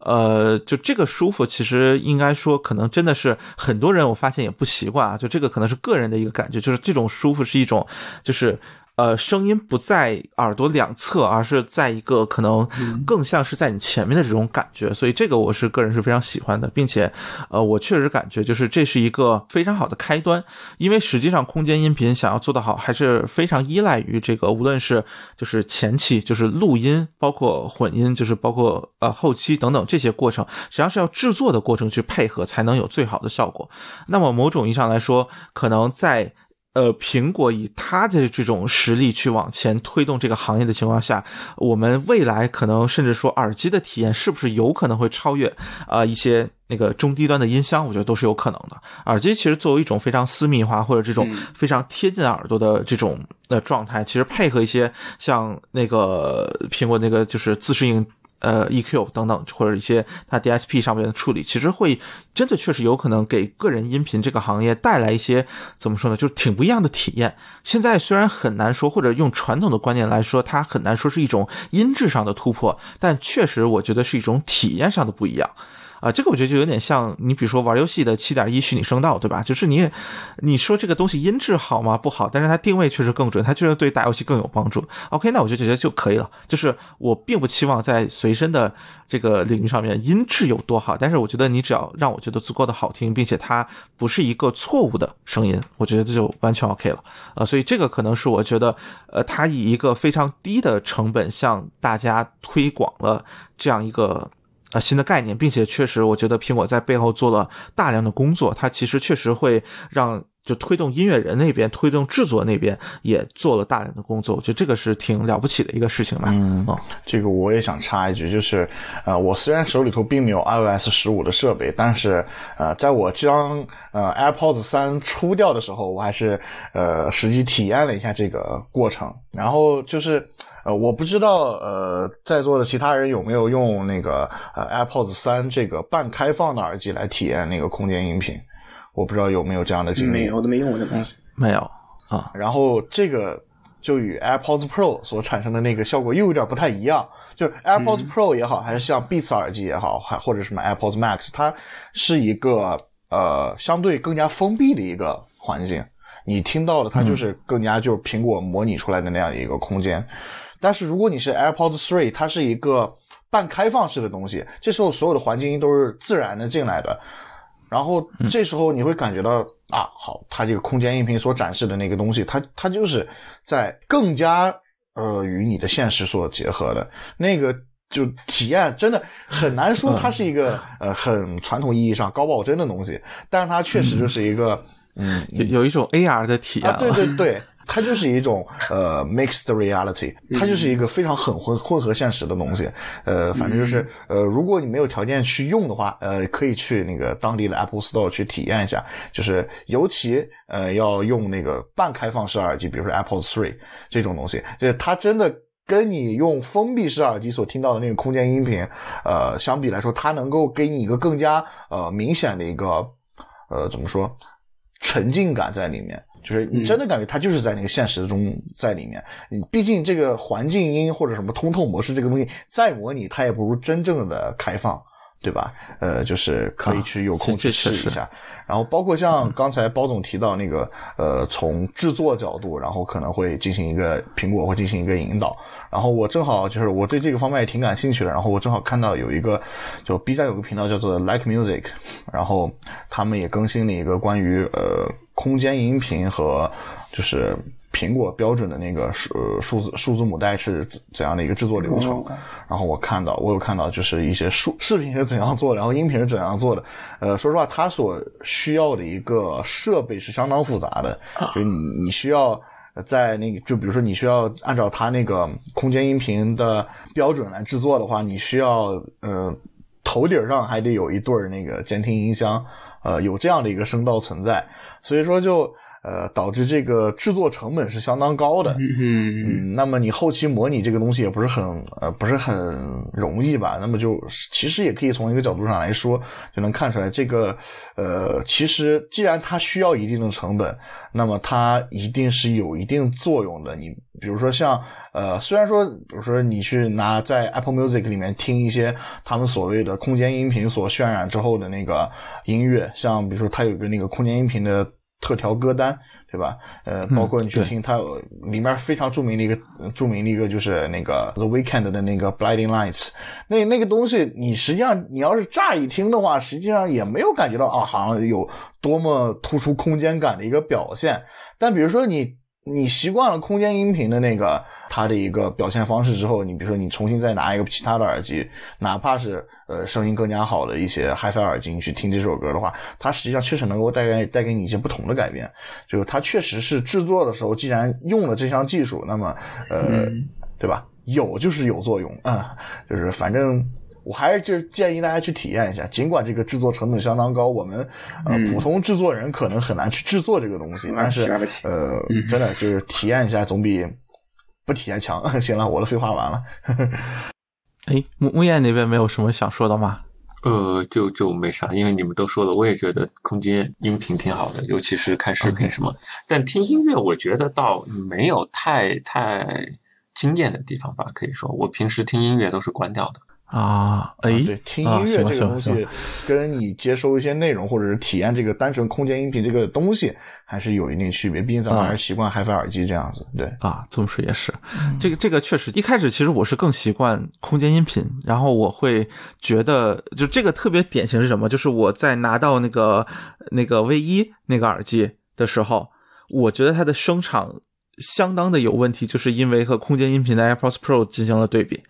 呃，就这个舒服，其实应该说，可能真的是很多人我发现也不习惯啊。就这个可能是个人的一个感觉，就是这种舒服是一种，就是呃，声音不在耳朵两侧，而是在一个可能更像是在你前面的这种感觉。所以这个我是个人是非常喜欢的，并且呃，我确实感觉就是这是一个非常好的开端，因为实际上空间音频想要做得好，还是非常依赖于这个，无论是就是前期就是录音，包括混音，就是包括呃后期等等这些过程，实际上是要制作的过程去配合，才能有最好的效果。那么某种意义上来说，可能在呃，苹果以它的这种实力去往前推动这个行业的情况下，我们未来可能甚至说耳机的体验是不是有可能会超越啊、呃、一些那个中低端的音箱？我觉得都是有可能的。耳机其实作为一种非常私密化或者这种非常贴近耳朵的这种呃状态，其实配合一些像那个苹果那个就是自适应。呃，EQ 等等，或者一些它 DSP 上面的处理，其实会真的确实有可能给个人音频这个行业带来一些怎么说呢，就挺不一样的体验。现在虽然很难说，或者用传统的观念来说，它很难说是一种音质上的突破，但确实我觉得是一种体验上的不一样。啊，这个我觉得就有点像你，比如说玩游戏的七点一虚拟声道，对吧？就是你，你说这个东西音质好吗？不好，但是它定位确实更准，它确实对打游戏更有帮助。OK，那我就觉得就可以了。就是我并不期望在随身的这个领域上面音质有多好，但是我觉得你只要让我觉得足够的好听，并且它不是一个错误的声音，我觉得这就完全 OK 了。啊，所以这个可能是我觉得，呃，它以一个非常低的成本向大家推广了这样一个。啊，新的概念，并且确实，我觉得苹果在背后做了大量的工作，它其实确实会让就推动音乐人那边、推动制作那边也做了大量的工作，我觉得这个是挺了不起的一个事情吧。嗯，哦、这个我也想插一句，就是呃，我虽然手里头并没有 iOS 十五的设备，但是呃，在我将呃 AirPods 三出掉的时候，我还是呃实际体验了一下这个过程，然后就是。呃，我不知道，呃，在座的其他人有没有用那个呃 AirPods 三这个半开放的耳机来体验那个空间音频？我不知道有没有这样的经历。没有，我都没用过这东西。没有啊。然后这个就与 AirPods Pro 所产生的那个效果又有点不太一样。就是 AirPods Pro 也好，还是像 Beats 耳机也好，还或者什么 AirPods Max，它是一个呃相对更加封闭的一个环境。你听到的它就是更加就是苹果模拟出来的那样一个空间。但是如果你是 AirPods Three，它是一个半开放式的东西，这时候所有的环境音都是自然的进来的，然后这时候你会感觉到啊，好，它这个空间音频所展示的那个东西，它它就是在更加呃与你的现实所结合的。那个。就体验真的很难说，它是一个、呃很传统意义上高保真的东西，但是它确实就是一个嗯有有一种 AR 的体验啊，对对对，它就是一种呃 mixed reality，它就是一个非常很混混合现实的东西。呃，反正就是呃，如果你没有条件去用的话，呃，可以去那个当地的 Apple Store 去体验一下。就是尤其呃要用那个半开放式耳机，比如说 Apple Three 这种东西，就是它真的。跟你用封闭式耳机所听到的那个空间音频，呃，相比来说，它能够给你一个更加呃明显的一个呃怎么说沉浸感在里面。就是你真的感觉它就是在那个现实中在里面。你毕竟这个环境音或者什么通透模式这个东西再模拟，它也不如真正的开放。对吧？呃，就是可以去有空去试一下。然后包括像刚才包总提到那个，呃，从制作角度，然后可能会进行一个苹果会进行一个引导。然后我正好就是我对这个方面也挺感兴趣的。然后我正好看到有一个，就 B 站有个频道叫做 Like Music，然后他们也更新了一个关于呃空间音频和就是。苹果标准的那个数呃数字数字母带是怎样的一个制作流程？然后我看到我有看到就是一些数视频是怎样做，然后音频是怎样做的。呃，说实话，它所需要的一个设备是相当复杂的，就你你需要在那个就比如说你需要按照它那个空间音频的标准来制作的话，你需要呃头顶上还得有一对儿那个监听音箱，呃有这样的一个声道存在，所以说就。呃，导致这个制作成本是相当高的。嗯嗯，那么你后期模拟这个东西也不是很呃不是很容易吧？那么就其实也可以从一个角度上来说，就能看出来这个呃，其实既然它需要一定的成本，那么它一定是有一定作用的。你比如说像呃，虽然说比如说你去拿在 Apple Music 里面听一些他们所谓的空间音频所渲染之后的那个音乐，像比如说它有一个那个空间音频的。特调歌单，对吧？呃，包括你去听它里面非常著名的一个著名的一个就是那个 The Weekend 的那个 Blinding Lights，那那个东西，你实际上你要是乍一听的话，实际上也没有感觉到啊，好像有多么突出空间感的一个表现。但比如说你。你习惯了空间音频的那个它的一个表现方式之后，你比如说你重新再拿一个其他的耳机，哪怕是呃声音更加好的一些 HiFi 耳机，你去听这首歌的话，它实际上确实能够带给带给你一些不同的改变。就是它确实是制作的时候，既然用了这项技术，那么呃，对吧？有就是有作用啊，就是反正。我还是就建议大家去体验一下，尽管这个制作成本相当高，我们呃普通制作人可能很难去制作这个东西，但是呃真的就是体验一下总比不体验强。(laughs) 行了，我的废话完了。哎，木木燕那边没有什么想说的吗？(laughs) 呃，就就没啥，因为你们都说了，我也觉得空间音频挺好的，尤其是看视频什么。但听音乐，我觉得倒没有太太惊艳的地方吧。可以说，我平时听音乐都是关掉的。啊，哎，对，听音乐这个东西，跟你接收一些内容或者是体验这个单纯空间音频这个东西，还是有一定区别。毕竟咱们还是习惯 HiFi 耳机这样子。对啊，这么说也是。这个这个确实，一开始其实我是更习惯空间音频，然后我会觉得，就这个特别典型是什么？就是我在拿到那个那个 V 一那个耳机的时候，我觉得它的声场相当的有问题，就是因为和空间音频的 AirPods Pro 进行了对比。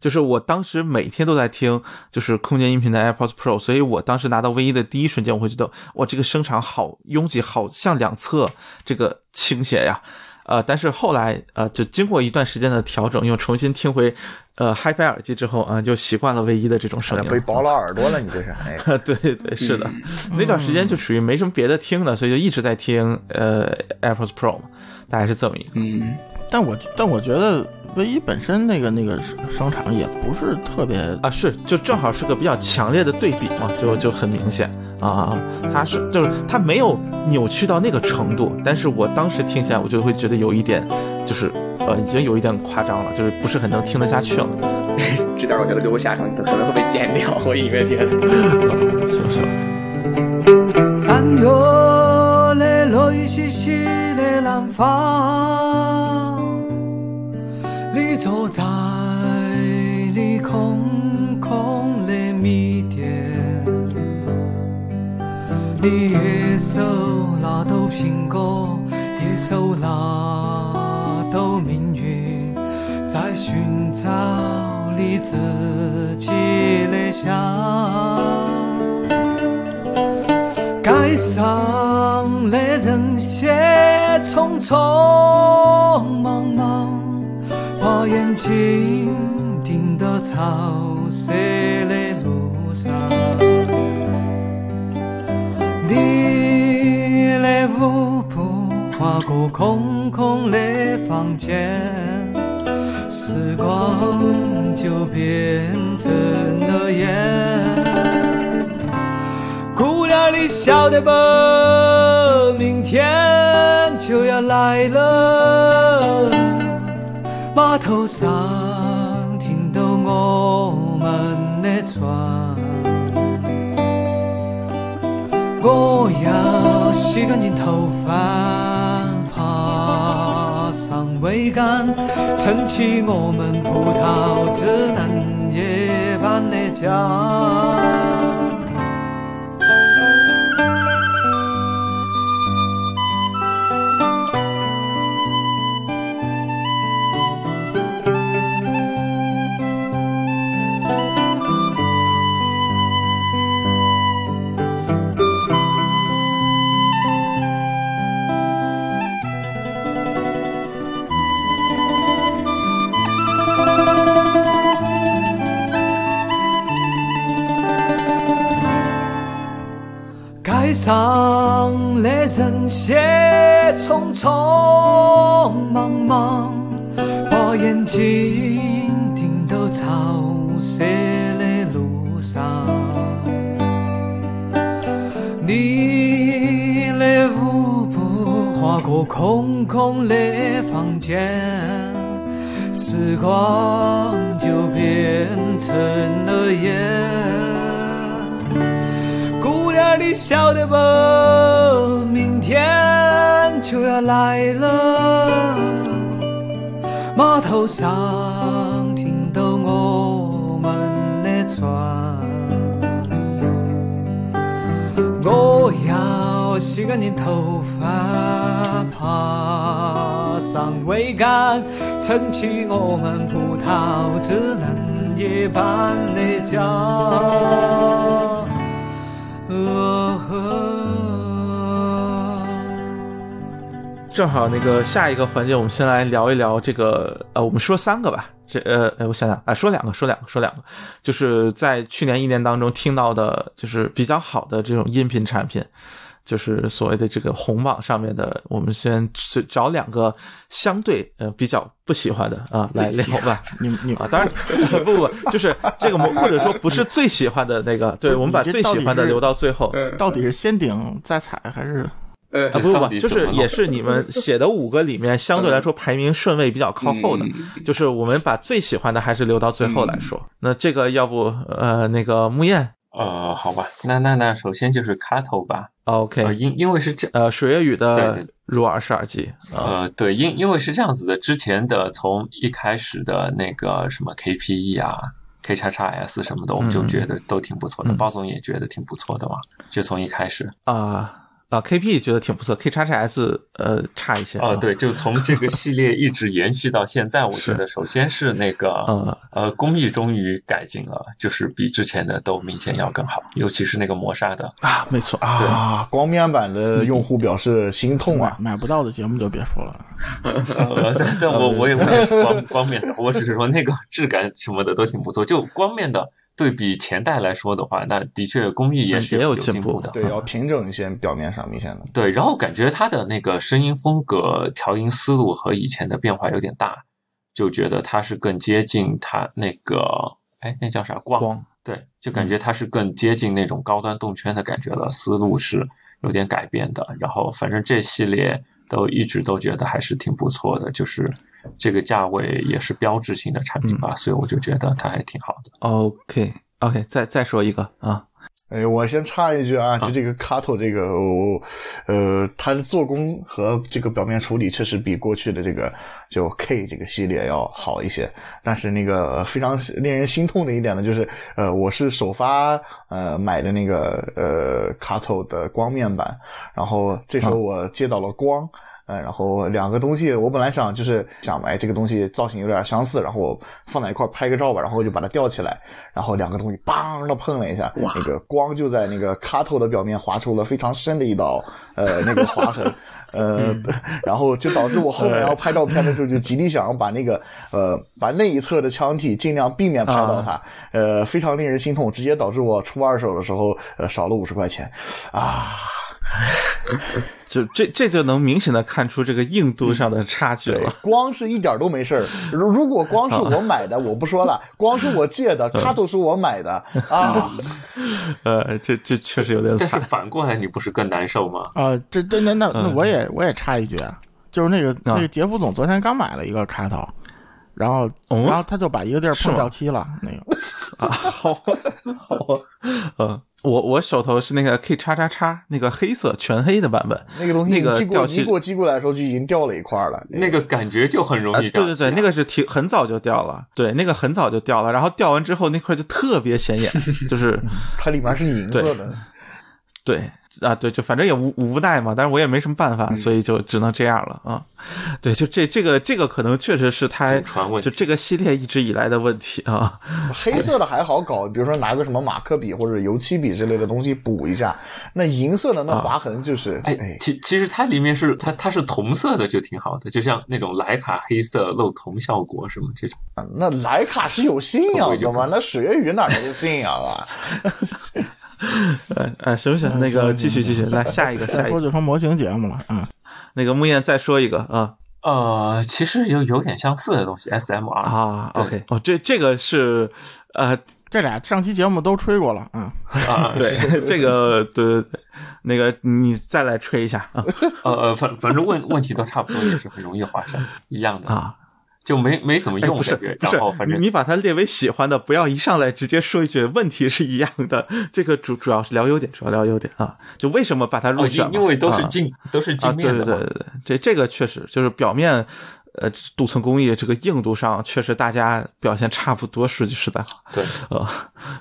就是我当时每天都在听，就是空间音频的 AirPods Pro，所以我当时拿到 V 一的第一瞬间，我会觉得哇，这个声场好拥挤，好像两侧这个倾斜呀，呃，但是后来呃，就经过一段时间的调整，又重新听回呃 HiFi 耳机之后啊，就习惯了 V 一的这种声音。被包了耳朵了，你这是？哎，(laughs) 对对是的，(laughs) 那段时间就属于没什么别的听的，所以就一直在听呃 AirPods Pro 嘛，大概是这么一个。嗯，但我但我觉得。唯一本身那个那个商场也不是特别啊，是就正好是个比较强烈的对比嘛，就就很明显啊啊，它是就是它没有扭曲到那个程度，但是我当时听起来我就会觉得有一点，就是呃已经有一点夸张了，就是不是很能听得下去了。(laughs) 这点我觉得留下上可能会被剪掉，我隐约觉得。行 (laughs) 行。三月的泪淅淅的南方。你坐在你空空的米店，你一手拿到苹果，一手拿到命运，在寻找你自己的香。街上的人些匆匆忙忙，把眼睛盯到潮湿的路上。你的舞步划过空空的房间，时光就变成了烟。姑娘，你晓得不？明天就要来了，码头上停到我们的船。我要洗干净头发，爬上桅杆，撑起我们葡萄枝嫩叶般的家。街上的人些匆匆忙忙，把眼睛盯到潮湿的路上。你的舞步划过空空的房间，时光就变成了烟。你晓得不？明天就要来了，码头上停到我们的船。我要洗干净头发，爬上桅杆，撑起我们葡萄枝嫩叶般的家。正好那个下一个环节，我们先来聊一聊这个呃，我们说三个吧。这呃，哎，我想想啊，说两个，说两个，说两个，就是在去年一年当中听到的，就是比较好的这种音频产品，就是所谓的这个红榜上面的。我们先去找两个相对呃比较不喜欢的啊来聊吧。(laughs) 你你啊，当然不不不，就是这个或者说不是最喜欢的那个，对我们把最喜欢的留到最后。到底是先顶再踩还是？呃，啊，不不不，就是也是你们写的五个里面相对来说排名顺位比较靠后的，就是我们把最喜欢的还是留到最后来说。那这个要不呃那个木燕呃，好吧，那那那首先就是 Kato 吧，呃，，OK，因因为是这呃水月雨的入耳式耳机啊，呃，对，因因为是这样子的，之前的从一开始的那个什么 KPE 啊、K 叉叉 S 什么的，我们就觉得都挺不错的，嗯。包总也觉得挺不错的嘛，就从一开始。啊啊 KP 觉得挺不错，K 叉叉 S 呃差一些哦，啊对，就从这个系列一直延续到现在，我觉得首先是那个嗯呃工艺终于改进了，就是比之前的都明显要更好，尤其是那个磨砂的。啊，没错啊，啊，光面版的用户表示心痛啊！买不到的节目就别说了。(laughs) 呃，但但我我也不是光光面的，我只是说那个质感什么的都挺不错。就光面的对比前代来说的话，那的确工艺也是也有有进步的。对，要平整一些表面上明显的。对，然后感觉它的那个声音风格、调音思路和以前的变化有点大，就觉得它是更接近它那个，哎，那叫啥光？光对，就感觉它是更接近那种高端动圈的感觉了，思路是有点改变的。然后反正这系列都一直都觉得还是挺不错的，就是这个价位也是标志性的产品吧，所以我就觉得它还挺好的。OK OK，再再说一个啊哎，我先插一句啊，就这个 Kato 这个，我呃，它的做工和这个表面处理确实比过去的这个就 K 这个系列要好一些。但是那个非常令人心痛的一点呢，就是呃，我是首发呃买的那个呃 Kato 的光面板，然后这时候我接到了光。呃，然后两个东西，我本来想就是想，哎，这个东西造型有点相似，然后我放在一块拍个照吧，然后我就把它吊起来，然后两个东西梆的碰了一下，那个光就在那个卡头的表面划出了非常深的一道呃那个划痕，呃，(laughs) 然后就导致我后面要拍照片的时候就极力想要把那个呃把那一侧的腔体尽量避免拍到它，呃，非常令人心痛，直接导致我出二手的时候呃少了五十块钱，啊。(laughs) 就这这就能明显的看出这个硬度上的差距对了。，光是一点都没事儿。如如果光是我买的，我不说了，光是我借的，卡头是我买的啊。(laughs) 呃，这这确实有点但是。反过来，你不是更难受吗？啊，这这那那那嗯我也我也插一句啊，就是那个那个杰夫总昨天刚买了一个卡头，然后哦然后他就把一个地儿碰掉漆了，那个啊，好啊，好啊，(laughs) 嗯，我我手头是那个 K 叉叉叉那个黑色全黑的版本，那个东西那个寄过掉漆你给我寄过来的时候就已经掉了一块了。那个感觉就很容啊，易掉对对对，那个是挺很早就掉了，对，那个很早就掉了，然后掉完之后那块就特别显眼，就是 (laughs) 它里面是银色的。对啊，对，就反正也无无奈嘛，但是我也没什么办法，所以就只能这样了啊。对，就这这个这个可能确实是它就这个系列一直以来的问题啊。黑色的还好搞，比如说拿个什么马克笔或者油漆笔之类的东西补一下。那银色的那划痕就是，哎哎，，其其实它里面是它它是同色的就挺好的，就像那种莱卡黑色露铜效果什么这种。啊那莱卡是有信仰的吗？那水月雨哪来的信仰啊？(laughs) 呃 (laughs) 呃，行不行？那个继续继续，来下一个 (laughs) 下再说一个，就成模型节目了，嗯，那个木燕再说一个啊。呃，其实有有点相似的东西，SMR 啊，OK，哦，这这个是呃这俩上期节目都吹过了，嗯，(laughs) 啊，对，这个对对对，那个你再来吹一下啊。呃呃，反反正问问题都差不多，也是很容易划上，一样的，啊！就没没怎么哎，用不是，不是，反正你你把它列为喜欢的，不要一上来直接说一句问题是一样的。这个主主要是聊优点，主要聊优点啊，就为什么把它入哦，选哦？因因为都是啊镜都是啊，镜对面的嘛，对对对对，这这个确实就是表面。呃，镀层工艺这个硬度上，确实大家表现差不多。说句实在话，对，呃，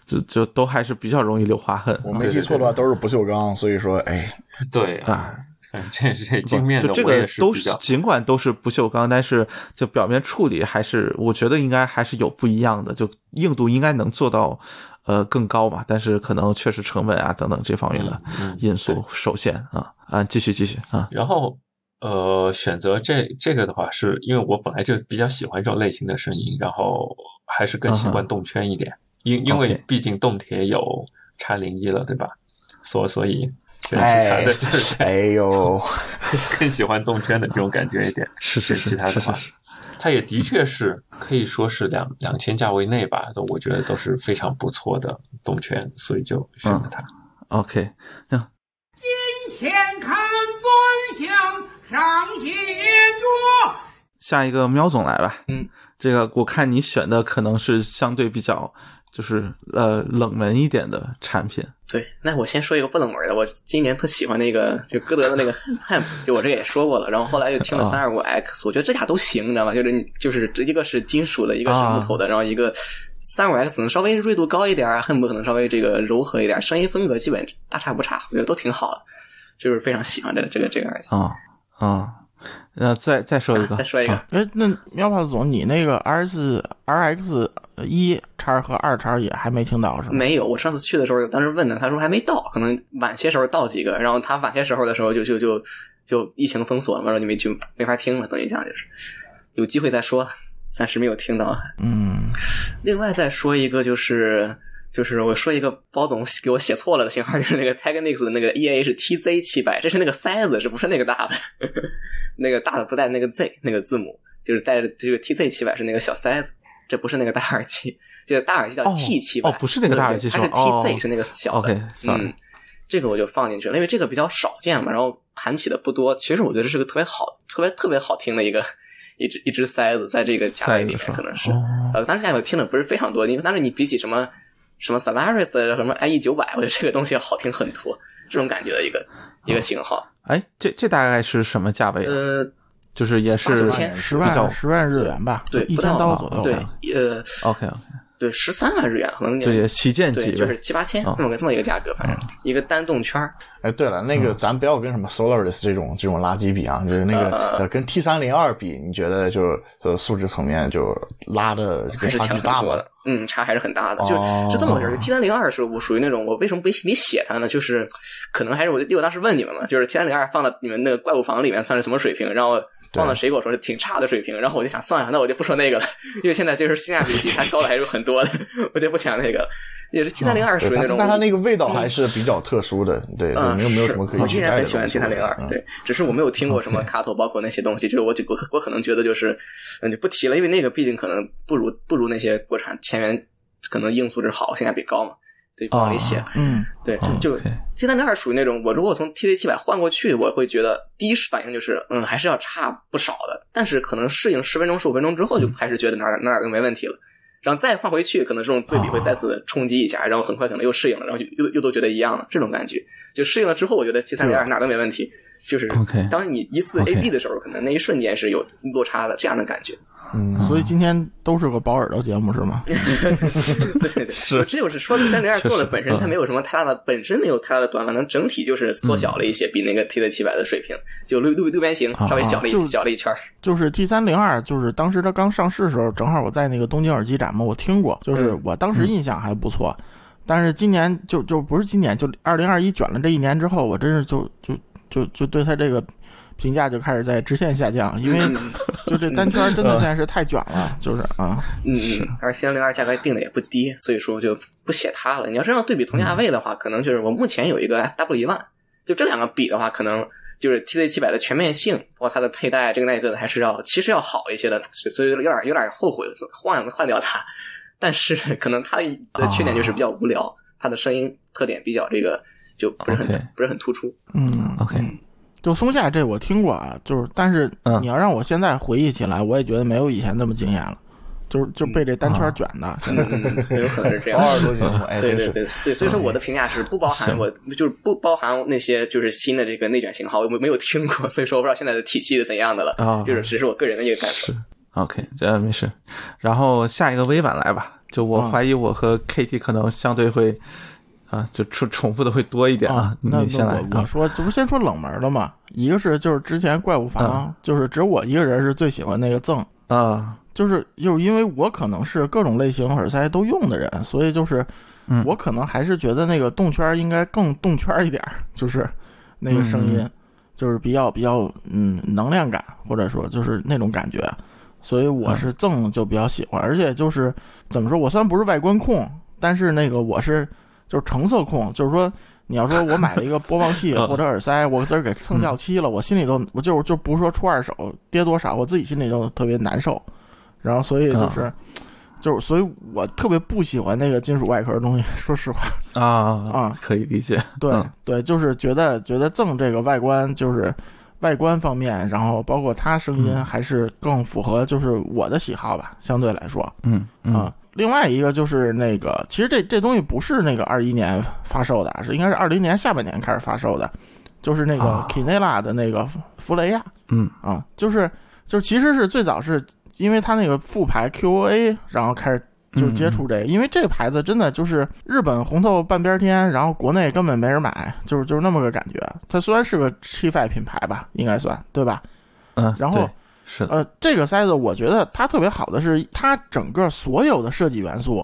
就就都还是比较容易留划痕。我没记错的话都是不锈钢，所以说，哎，对啊，嗯，(laughs) 这这镜面的就这个都是尽管都是不锈钢，但是就表面处理还是我觉得应该还是有不一样的，就硬度应该能做到呃更高吧，但是可能确实成本啊等等这方面的因素受限啊啊，继续继续啊。然后呃，选择这这个的话，是因为我本来就比较喜欢这种类型的声音，然后还是更喜欢动圈一点，因因为毕竟动铁有叉零一了，对吧？所所以选其他的就是哎呦，(laughs) 更喜欢动圈的这种感觉一点。是是是其他的话它也的确是可以说是两两千价位内吧，都我觉得都是非常不错的动圈，所以就选了它。OK，那金钱看端详上写着。下一个喵总来吧，嗯，这个我看你选的可能是相对比较就是呃冷门一点的产品对，那我先说一个不冷门的，我今年特喜欢那个就歌德的那个 Hemp，(laughs) 就我这也说过了，然后后来又听了啊三二五 X，我觉得这俩都行，你知道吗？就是你就是一个是金属的，一个是木头的，然后一个三五 X 可能稍微锐度高一点啊，Hemp 可能稍微这个柔和一点，声音风格基本大差不差，我觉得都挺好的，就是非常喜欢这个这个这个耳机。啊啊，那再再说一个，再说一个，哎，那喵炮总，你那个 R 四 RX 一叉和二叉也还没听到是吗？没有，我上次去的时候，当时问他，他说还没到，可能晚些时候到几个。然后他晚些时候的时候就就就就疫情封锁了嘛，然后就没就没法听了，等于讲就是有机会再说，暂时没有听到。嗯，另外再说一个就是。就是我说一个包总给我写错了的型号，就是那个 Technics 的那个 EAH TZ 七百，这是那个塞子，是不是那个大的？那个大的不带那个 Z 那个字母，就是带着这个 TZ 七百是那个小塞子，这不是那个大耳机，这个大耳机叫哦 T 七百、哦不是那个大耳机它是 TZ 是那个小的。嗯，这个我就放进去了，因为这个比较少见嘛，然后弹起的不多。其实我觉得是个特别好、特别特别好听的一个一只一只塞子，在这个价位里面可能是。哦呃，当时价位听的不是非常多，因为当时你比起什么什么 Solaris 什么 IE 九百，我觉得这个东西要好听很多，这种感觉的一个一个型号。哎，这这大概是什么价位啊？呃，就是也是十比较万十万日元吧，对，一千到刀左右吧。对，呃，OK OK，对，十三万日元，可能这也旗舰对，级就是七八千啊这么个这么一个价格，反正一个单动圈儿。哎，对了，那个咱不要跟什么 Solaris 这种这种垃圾比啊，就是那个呃呃跟 T 三零二比，你觉得就是呃素质层面就拉的差距大的？，嗯，差还是很大的。就哦是这么回事儿。T 三零二是我属于那种，我为什么没没写它呢？就是可能还是我，因为我当时问你们嘛，就是 T 三零二放到你们那个怪物房里面算是什么水平？然后放到谁跟我说是挺差的水平，然后我就想算了，那我就不说那个了，因为现在就是性价比比它高的还是很多的，我就不讲那个了。也是 T 三零二属，于那种，但但它那个味道还是比较特殊的，对对，嗯，没有没有什么可以我依然很喜欢东 T 西三零二，嗯对，只是我没有听过什么卡头，包括那些东西，就是我就我我可能觉得就是，嗯，就不提了，因为那个毕竟可能不如不如那些国产前沿，可能硬素质好，性价比高嘛，对，不往里写。嗯，对，哦就 T 三零二属于那种，我如果从 TZ 七百换过去，我会觉得第一反应就是，嗯，还是要差不少的。但是可能适应十分钟、十五分钟之后，就开始觉得哪哪哪哪都没问题了。然后再换回去，可能这种对比会再次冲击一下，然后很快可能又适应了，然后就又又都觉得一样了，这种感觉。就适应了之后，我觉得七三零二哪都没问题。就是当你一次 A B 的时候，可能那一瞬间是有落差的这样的感觉。嗯，所以今天都是个保耳朵节目是吗？(laughs) 对对对，这就是说三零二做的本身嗯它没有什么太大的，本身没有太大的短板，能整体就是缩小了一些，比那个 T 的七百的水平，就六六六边形稍微小了一就小了一圈。就是 T 三零二，就是当时它刚上市的时候，正好我在那个东京耳机展嘛，我听过，就是嗯我当时印象还不错。但是今年就就不是今年，就二零二一卷了这一年之后，我真是就就就就对他这个评价就开始在直线下降，因为就这单圈真的现在是太卷了，就是啊，嗯嗯，而 C 零二价格定的也不低，所以说就不写它了。你要是要对比同价位的话，可能就是我目前有一个 FW 一万，就这两个比的话，可能就是 TZ 七百的全面性，包括它的佩戴这个那个的，还是要其实要好一些的，所以所以有点有点后悔换换掉它。但是可能它的缺点就是比较无聊，它的声音特点比较这个就不是很不是很突出。嗯 OK 就松下这我听过啊，就是但是嗯。你要让我现在回忆起来，我也觉得没有以前那么惊艳了，就是就被这单圈卷的，有可能是这样对对对对，所以说我的评价是不包含我就是不包含那些就是新的这个内卷型号，我没有听过，所以说我不知道现在的体系是怎样的了，啊就是只是我个人的一个感受。OK，这没事。然后下一个微版来吧，就我啊怀疑我和 KT 可能相对会啊，就重重复的会多一点啊，那你先来啊。我我说，这不先说冷门的嘛？一个是就是之前怪物房，就是只有我一个人是最喜欢那个赠，啊，就是就是因为我可能是各种类型耳塞都用的人，所以就是嗯我可能还是觉得那个动圈应该更动圈一点儿，就是那个声音，嗯就是比较比较嗯能量感，或者说就是那种感觉，所以我是赠就比较喜欢，而且就是怎么说，我虽然不是外观控，但是那个我是就是成色控，就是说。你要说我买了一个 (laughs) 播放器嗯或者耳塞，我自个儿给蹭掉漆了，我心里都我就就不是说出二手跌多少，我自己心里都特别难受。然后所以就是，(tsk) 就是所以我特别不喜欢那个金属外壳的东西，说实话。啊啊可以理解。对、嗯对，就是觉得觉得赠这个外观就是外观方面，然后包括它声音嗯还是更符合就是我的喜好吧，相对来说嗯嗯啊。另外一个就是那个，其实这这东西不是那个二一年发售的，是应该是二零年下半年开始发售的，就是那个啊 Kinela 的那个弗雷亚。嗯啊，就是就是其实是最早是因为它那个副牌 QOA，然后开始就接触这个，因为这个牌子真的就是日本红透半边天，然后国内根本没人买，就是就是那么个感觉。它虽然是个 c h 品牌吧，应该算对吧？嗯，然后对是。呃，这个塞子我觉得它特别好的是，它整个所有的设计元素，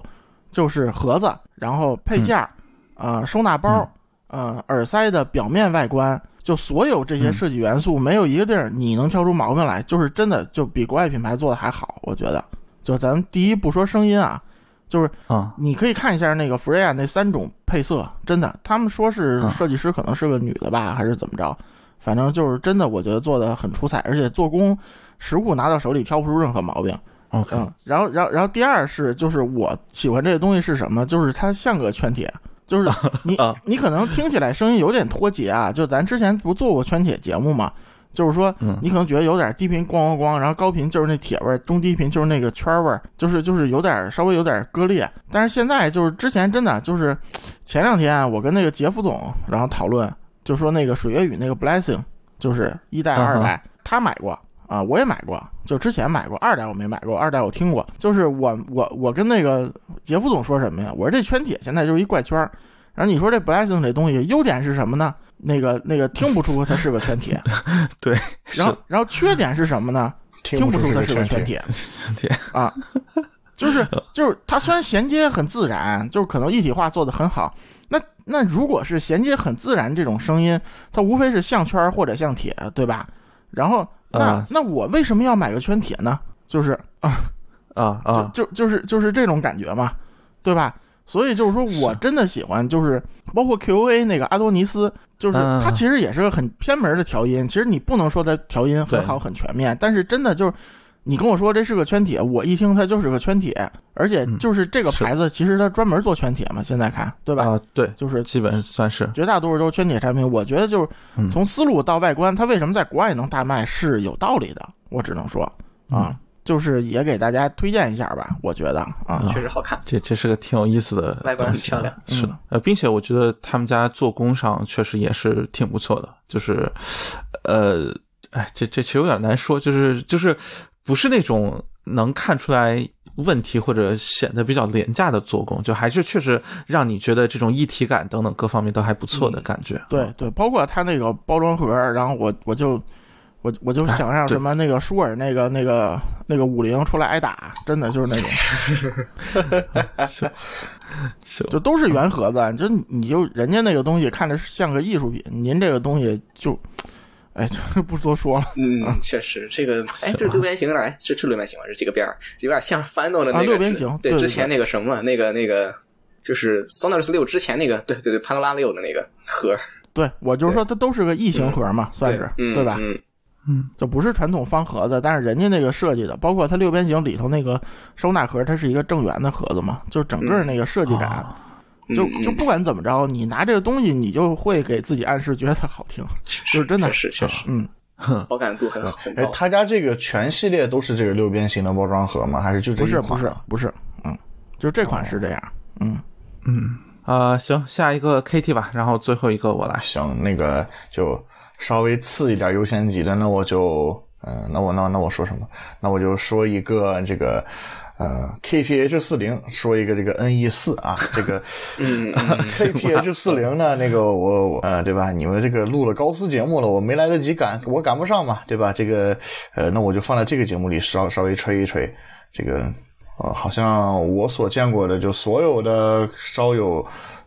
就是盒子，然后配件儿，呃，收纳包，呃，耳塞的表面外观，就所有这些设计元素，没有一个地儿你能挑出毛病来，就是真的就比国外品牌做的还好，我觉得。就咱们第一不说声音啊，就是啊。你可以看一下那个福瑞亚那三种配色，真的，他们说是嗯设计师可能是个女的吧，还是怎么着？反正就是真的，我觉得做的很出彩，而且做工实物拿到手里挑不出任何毛病。，OK，嗯，然后，然后，然后第二是，就是我喜欢这个东西是什么？就是它像个圈铁，就是 (laughs) 你啊你可能听起来声音有点脱节啊。就咱之前不做过圈铁节目嘛，就是说嗯，你可能觉得有点低频咣咣咣，然后高频就是那铁味儿，中低频就是那个圈味儿，就是就是有点稍微有点割裂。但是现在就是之前真的就是前两天我跟那个杰夫总然后讨论，就说那个水月雨那个 Blessing 就是一代二代，他买过啊，我也买过，就之前买过，二代我没买过，二代我听过。就是我我我跟那个杰夫总说什么呀？我说这圈铁现在就是一怪圈儿，然后你说这 Blessing 这东西优点是什么呢？那个那个听不出它是个圈铁，(laughs) 对，然后然后缺点是什么呢？听不出它是个圈铁。铁铁 (laughs) 啊，就是就是它虽然衔接很自然，就是可能一体化做得很好。那那如果是衔接很自然这种声音，它无非是项圈儿或者项铁，对吧？然后那、啊那我为什么要买个圈铁呢？就是啊，啊啊，就就就是就是这种感觉嘛，对吧？所以就是说我真的喜欢，就是包括 QA 那个阿多尼斯，就是嗯它其实也是个很偏门的调音。其实你不能说它调音很好很全面，但是真的就是你跟我说这是个圈铁，我一听它就是个圈铁，而且就是这个牌子其实它专门做圈铁嘛，现在看对吧？啊，对，就是基本算是。绝大多数都是圈铁产品，我觉得就是嗯。从思路到外观，它为什么在国外能大卖是有道理的，我只能说嗯。啊，就是也给大家推荐一下吧，我觉得啊，确实好看。这这是个挺有意思的外观很东西。啊漂亮。是的，呃，并且我觉得他们家做工上确实也是挺不错的，就是，呃，哎，这这其实有点难说，就是就是不是那种能看出来问题或者显得比较廉价的做工，就还是确实让你觉得这种一体感等等各方面都还不错的感觉。对对，包括它那个包装盒，然后我我就我我就想让什么那个舒尔那个那个那个五菱出来挨打，真的就是那种，(laughs) 就都是原盒子，就你就人家那个东西看着像个艺术品，您这个东西就，哎，就 (laughs) 不多说了。嗯，确实，这个 (laughs) 哎，这六边形有点这是六边形吗？这几个边儿？有点像翻动的那个啊六边形对，之前那个什么，那个那个就是 Sonos 六之前那个，对对对，潘多拉六的那个盒，对我就是说它都是个异形盒嘛，算是嗯对吧？嗯。嗯，就不是传统方盒子，但是人家那个设计的，包括它六边形里头那个收纳盒，它是一个正圆的盒子嘛，就整个那个设计感。就就不管怎么着，你拿这个东西，你就会给自己暗示觉得它好听，就是真的确实确实，嗯，好 (laughs) 感度很很哎，。他家这个全系列都是这个六边形的包装盒吗？还是就这不是一款啊？不是不是，嗯，就这款是这样，嗯，嗯啊、行，下一个 KT 吧，然后最后一个我来。行，那个就稍微次一点优先级的，那我就嗯、那我那那我说什么？那我就说一个这个。呃，KPH 四零说一个这个 NE 四啊，这个 (laughs) 嗯嗯 (laughs) KPH 四零呢，那个我我呃，对吧？你们这个录了高斯节目了，我没来得及赶，我赶不上嘛，对吧？这个呃，那我就放在这个节目里稍稍微吹一吹。这个呃，好像我所见过的，就所有的烧友，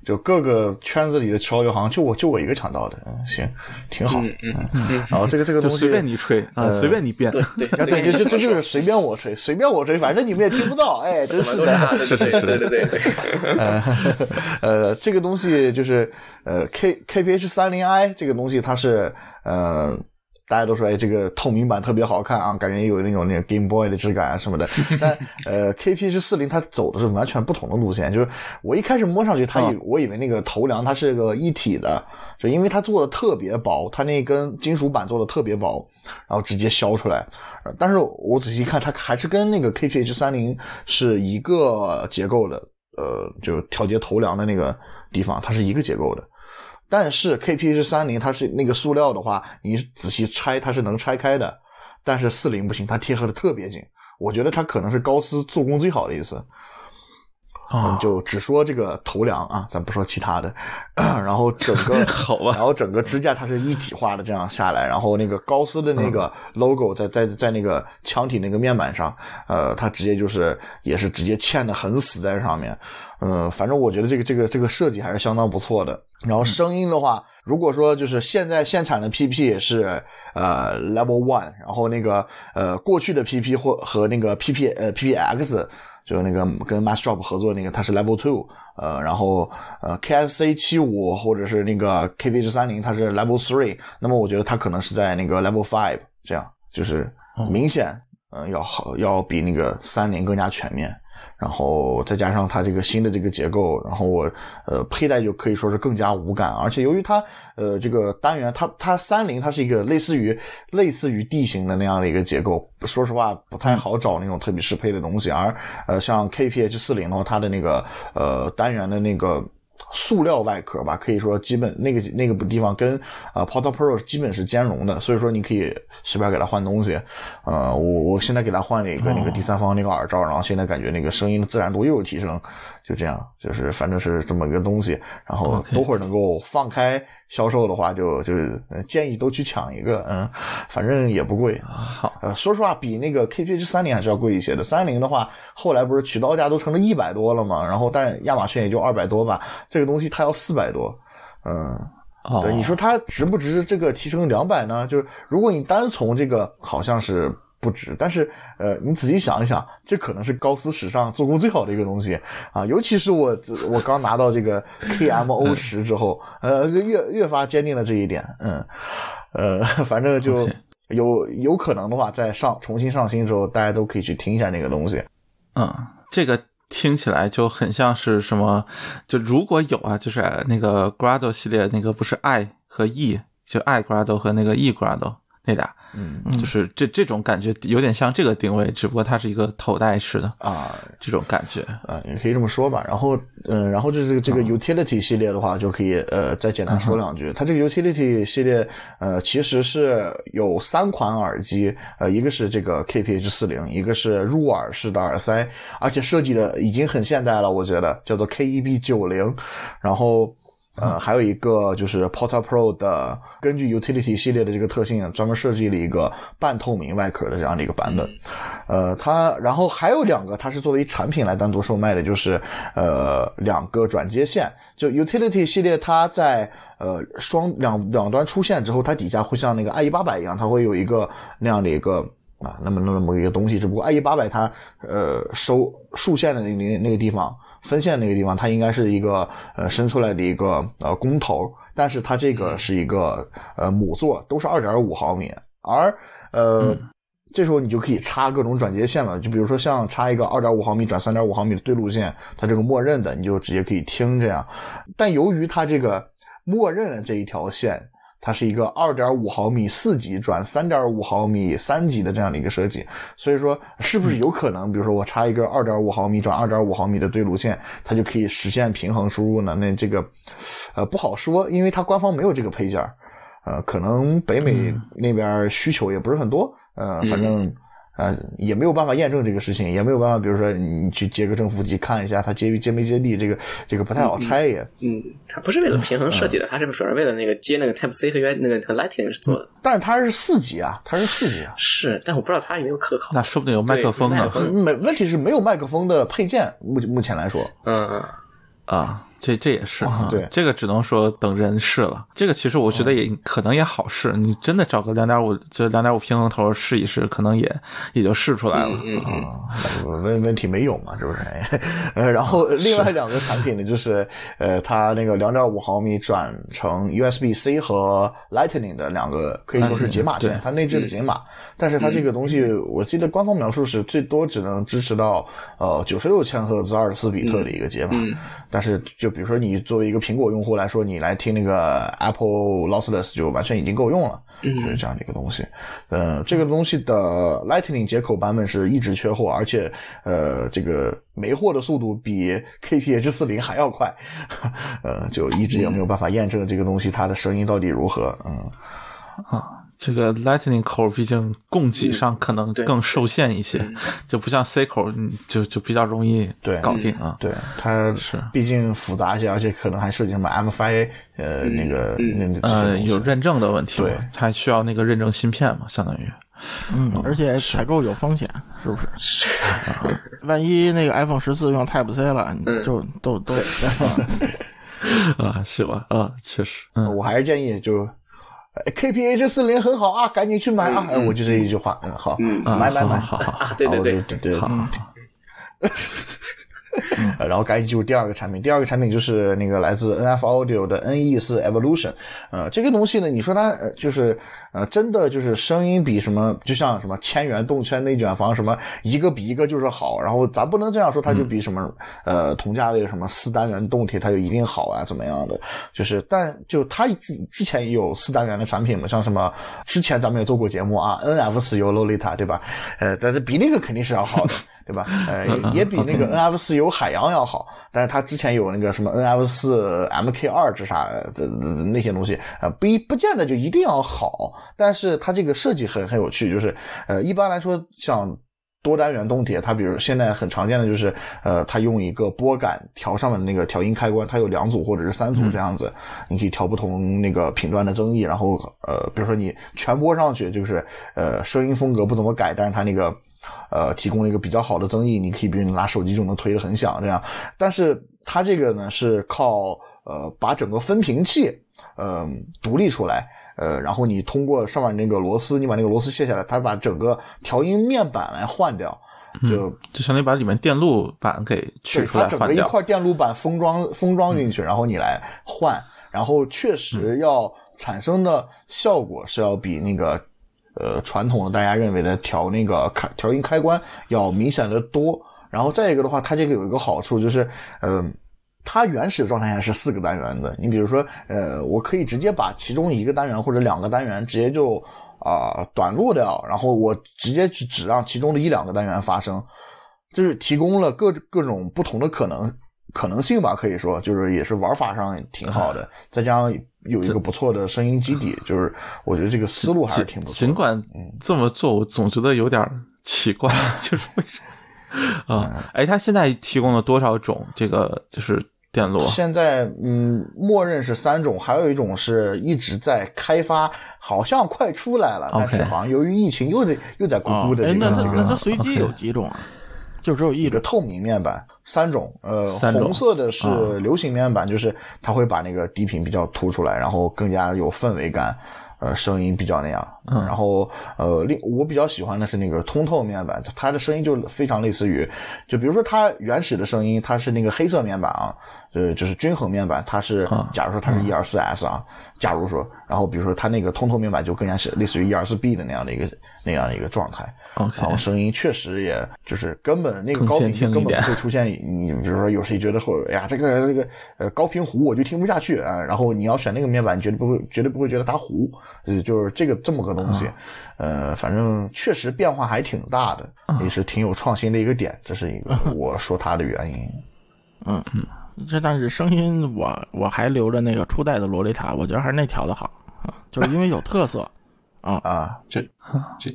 就各个圈子里的潮流，好像就我就我一个抢到的，嗯，行，挺好。嗯嗯嗯，然后这个这个东西随便你吹啊，随便你编。对对就就这就是随便我吹，随便我吹，反正你们也听不到，哎，真是的。是是是，(laughs) 对对对对，呃 (laughs) 呃，这个东西就是呃 K KPH 三零 i 这个东西，它是呃。大家都说，哎，这个透明版特别好看啊，感觉有那种那个 Game Boy 的质感啊什么的。(laughs) 但呃，KPH 四零它走的是完全不同的路线，就是我一开始摸上去，它以、我以为那个头梁它是个一体的，就因为它做的特别薄，它那根金属板做的特别薄，然后直接削出来。呃但是我仔细看，它还是跟那个 KPH 三零是一个结构的，呃，就调节头梁的那个地方，它是一个结构的。但是 KPH 三零它是那个塑料的话，你仔细拆它是能拆开的，但是四零不行，它贴合的特别紧。我觉得它可能是高斯做工最好的一次。啊嗯，就只说这个头梁啊，咱不说其他的。(clears throat) 然后整个 (laughs) 好吧然后整个支架它是一体化的这样下来，然后那个高斯的那个 logo 在在在那个腔体那个面板上，呃，它直接就是也是直接嵌的很死在上面。嗯，反正我觉得这个这个这个设计还是相当不错的。然后声音的话，如果说就是现在现产的 PP 是呃 Level One，然后那个呃过去的 PP 或和那个 PP 呃 PPX 就那个跟 Massdrop 合作那个它是 Level Two，呃，然后呃 KSC 七五或者是那个 KVH 三零它是 Level Three，那么我觉得它可能是在那个 Level Five，这样就是明显嗯、呃要好要比那个三零更加全面。然后再加上它这个新的这个结构，然后我呃佩戴就可以说是更加无感，而且由于它呃这个单元它它三菱它是一个类似于类似于地形的那样的一个结构，说实话不太好找那种特别适配的东西，而呃像 KPH 四零的话，它的那个呃单元的那个。塑料外壳吧，可以说基本那个那个地方跟呃 Porta Pro 基本是兼容的，所以说你可以随便给它换东西。呃，我我现在给它换了一个那个第三方那个耳罩，然后现在感觉那个声音的自然度又有提升，就这样，就是反正是这么一个东西。然后等会儿能够放开销售的话就，就呃建议都去抢一个，嗯，反正也不贵。好，呃，说实话，比那个 KPH 三零还是要贵一些的。三零的话，后来不是渠道价都成了一百多了嘛，然后但亚马逊也就二百多吧，这个东西它要四百多，嗯，哦，对，你说它值不值这个提升两百呢？就是如果你单从这个好像是不值，但是呃，你仔细想一想，这可能是高斯史上做工最好的一个东西啊！尤其是我我刚拿到这个 (laughs) KMO 十之后，呃，越越发坚定了这一点。嗯，呃，(laughs) 反正就有有可能的话，在上重新上新之后，大家都可以去听一下那个东西。嗯，这个听起来就很像是什么？就如果有啊，就是那个 Grado 系列那个不是 I 和 E，就 I Grado 和那个 E Grado 那俩，嗯就是这这种感觉有点像这个定位，只不过它是一个头戴式的啊，这种感觉。啊，也可以这么说吧。然后，嗯，然后就是这个这个 utility 系列的话，就可以呃再简单说两句。它这个 utility 系列，呃，其实是有三款耳机，呃，一个是这个 KPH 四零，一个是入耳式的耳塞，而且设计的已经很现代了，我觉得叫做 KEB 九零，然后。呃，还有一个就是 Porta Pro 的，根据 Utility 系列的这个特性，专门设计了一个半透明外壳的这样的一个版本。呃，它然后还有两个，它是作为产品来单独售卖的，就是呃两个转接线。就 Utility 系列，它在呃双两两端出现之后，它底下会像那个 i 一八百一样，它会有一个那样的一个。啊，那么那么一个东西，只不过 i 一八百它呃收竖线的那那那个地方，分线那个地方，它应该是一个呃伸出来的一个呃弓头，但是它这个是一个呃母座，都是二点五毫米，而呃。这时候你就可以插各种转接线了，就比如说像插一个二点五毫米转三点五毫米的对路线，它这个默认的你就直接可以听这样。但由于它这个默认的这一条线，它是一个二点五毫米四级转三点五毫米三级的这样的一个设计，所以说是不是有可能，比如说我插一个二点五毫米转二点五毫米的对路线，它就可以实现平衡输入呢？那这个呃不好说，因为它官方没有这个配件，呃，可能北美那边需求也不是很多，呃，反正。呃，也没有办法验证这个事情，也没有办法，比如说你去接个正负极看一下它接接没接地，这个这个不太好拆也。嗯，它不是为了平衡设计的，它是主要是为了那个接那个 Type C 和 U 那个和 Lightning 是做的。但是它是四级啊，它是四级啊。是，但我不知道它有没有可靠。那说不定有麦克风呢没问题是没有麦克风的配件，目目前来说，嗯嗯，啊，这这也是啊，对。这个只能说等人试了。这个其实我觉得也可能也好试，你真的找个两点五就两点五平衡头试一试，可能也也就试出来了。嗯问问题没有嘛，是不是？(laughs) 呃，然后 (laughs) 另外两个产品呢，就是呃，它那个两点五毫米转成 USB C 和 Lightning 的两个可以说是解码线它内置的解码，但是它这个东西，我记得官方描述是最多只能支持到呃九十六千赫兹二十四比特的一个解码，但是就比如说你作为一个苹果用户来说，你来听那个 Apple Lossless 就完全已经够用了，就是这样的一个东西。呃，这个东西的 Lightning 接口版本是一直缺货，而且呃，这个没货的速度比 KPH 四零还要快，(laughs) 呃，就一直也没有办法验证这个东西它的声音到底如何。嗯，这个 Lightning 口毕竟供给上可能更受限一些，就不像 C 口，嗯就就比较容易对搞定啊。对，它是毕竟复杂一些，而且可能还涉及什么 MFI 呃、那个那那呃，有认证的问题对，它还需要那个认证芯片嘛，相当于。嗯，而且采购有风险，是不是？啊 (laughs) 万一那个 iPhone 十四用 Type C 了，你就都都 (laughs) 啊，是吧？啊，确实，嗯，我还是建议就。呃 KPH 四零很好啊，赶紧去买啊！哎，我就这一句话，嗯，好，嗯啊买买买，好好 (laughs) 好对对对哦，对对，好 (laughs) 然后赶紧进入第二个产品，第二个产品就是那个来自 NF Audio 的 NE 四 Evolution，呃，这个东西呢，你说它呃就是呃真的就是声音比什么，就像什么千元动圈内卷房什么一个比一个就是好，然后咱不能这样说，它就比什么呃同价位的什么四单元动铁它就一定好啊怎么样的，就是但就它自己之前也有四单元的产品嘛，像什么之前咱们也做过节目啊，NF 四有 Lolita 对吧？呃，但是比那个肯定是要好的。(laughs) 对吧？呃，也比那个 (laughs) NF 四有海洋要好，但是它之前有那个什么 NF 四 MK 二之啥的那些东西，呃，不一不见得就一定要好，但是它这个设计很很有趣，就是呃，一般来说像。多单元动铁，它比如现在很常见的就是，呃，它用一个拨杆调上面的那个调音开关，它有两组或者是三组这样子，你可以调不同那个频段的增益，然后呃，比如说你全拨上去，就是呃声音风格不怎么改，但是它那个呃提供了一个比较好的增益，你可以比如你拿手机就能推得很响这样，但是它这个呢是靠呃把整个分频器呃独立出来。呃，然后你通过上面那个螺丝，你把那个螺丝卸下来，它把整个调音面板来换掉，就就相当于把里面电路板给取出来它整。个一块电路板封装封装进去，然后你来换，然后确实要产生的效果是要比那个呃传统的大家认为的调那个开调音开关要明显的多。然后再一个的话，它这个有一个好处就是，嗯、它原始的状态下是四个单元的。你比如说，呃，我可以直接把其中一个单元或者两个单元直接就啊、短路掉，然后我直接去只让其中的一两个单元发生，就是提供了各各种不同的可能可能性吧，可以说就是也是玩法上挺好的，再加上有一个不错的声音基底，就是我觉得这个思路还是挺不错的。尽管这么做，我总觉得有点奇怪，(laughs) 就是为什么啊？哎，他现在提供了多少种这个就是电路？现在嗯，默认是三种，还有一种是一直在开发，好像快出来了，但是好像由于疫情又得又在咕哦咕的这，个哎那这这个那这随机有几种啊？就只有一个透明面板，三种，呃，三种。红色的是流行面板，就是它会把那个低频比较凸出来，然后更加有氛围感，呃，声音比较那样。嗯。然后呃，另我比较喜欢的是那个通透面板，它的声音就非常类似于，就比如说它原始的声音，它是那个黑色面板啊，呃，就是均衡面板，它是啊假如说它是一二四 S 啊，假如说，然后比如说它那个通透面板就更加是类似于一二四 B 的那样的一个那样的一个状态。然后声音确实也就是根本那个高频根本不会出现你比如说有谁觉得说，哎呀，这个这个呃高频糊我就听不下去啊，然后你要选那个面板，绝对不会绝对不会觉得它糊，呃就是这个这么个东西，呃，反正确实变化还挺大的，也是挺有创新的一个点，这是一个我说它的原因。这但是声音我我还留着那个初代的洛丽塔，我觉得还是那调的好啊，就是因为有特色。啊啊，这 (laughs) 这